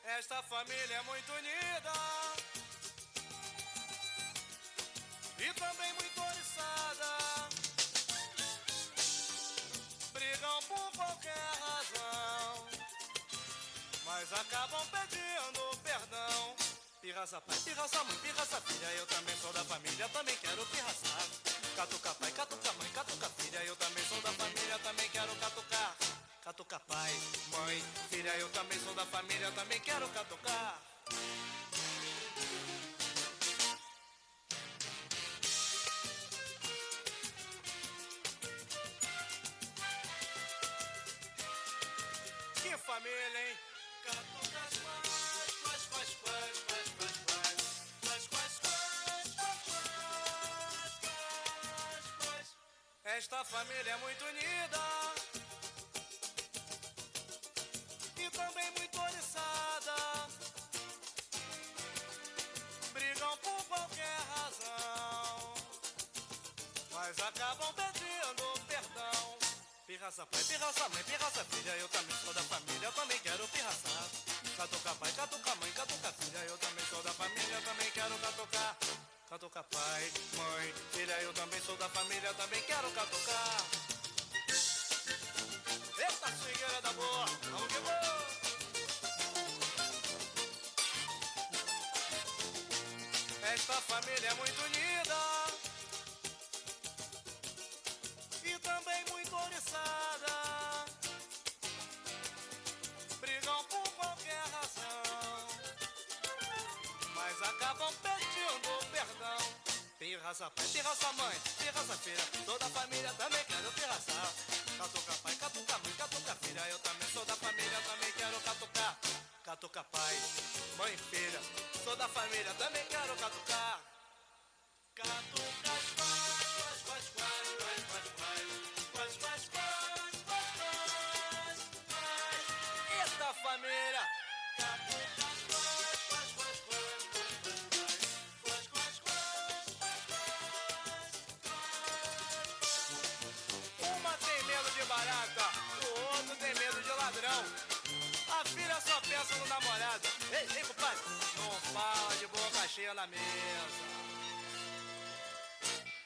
Esta família é muito unida e também muito oriçada. Brigam por qualquer razão, mas acabam pedindo perdão. Pirraça pai, pirraça mãe, pirraça filha, eu também sou da família, também quero pirraçar. Catuca pai, catuca mãe, catuca filha, eu também sou da família, também quero catucar. Catuca pai, mãe, filha, eu também sou da família, também quero catucar. Família, hein? Catucas quais, quais, quais, quais, quais, quais, quais, quais, quais, quais, quais, quais, quais. Esta família é muito unida e também muito oriçada. Brigam por qualquer razão, mas acabam pedindo perdão. Pirraça pai, pirraça mãe, pirraça filha, eu também sou da família, eu também quero pirraçar. Catuca pai, catuca mãe, catuca filha, eu também sou da família, eu também quero catucar. Catuca pai, mãe, filha, eu também sou da família, eu também quero catucar. Eita, swingueira da boa, vamos que vamos! Esta família é muito unida passada brigam por qualquer razão, mas acabam pedindo perdão. Tem raça pai, tem raça mãe, tem raça filha, toda a família também quer quero pirraçar. Catuca pai, catuca mãe, catuca filha, eu também sou da família, também quero catucar. Catuca pai, mãe filha, sou da família, também quero catucar. Catuca pai. Quais, Uma tem medo de barata, o outro tem medo de ladrão. A filha só pensa no namorado. Ei, ei, compadre, não fala de boca cheia na mesa.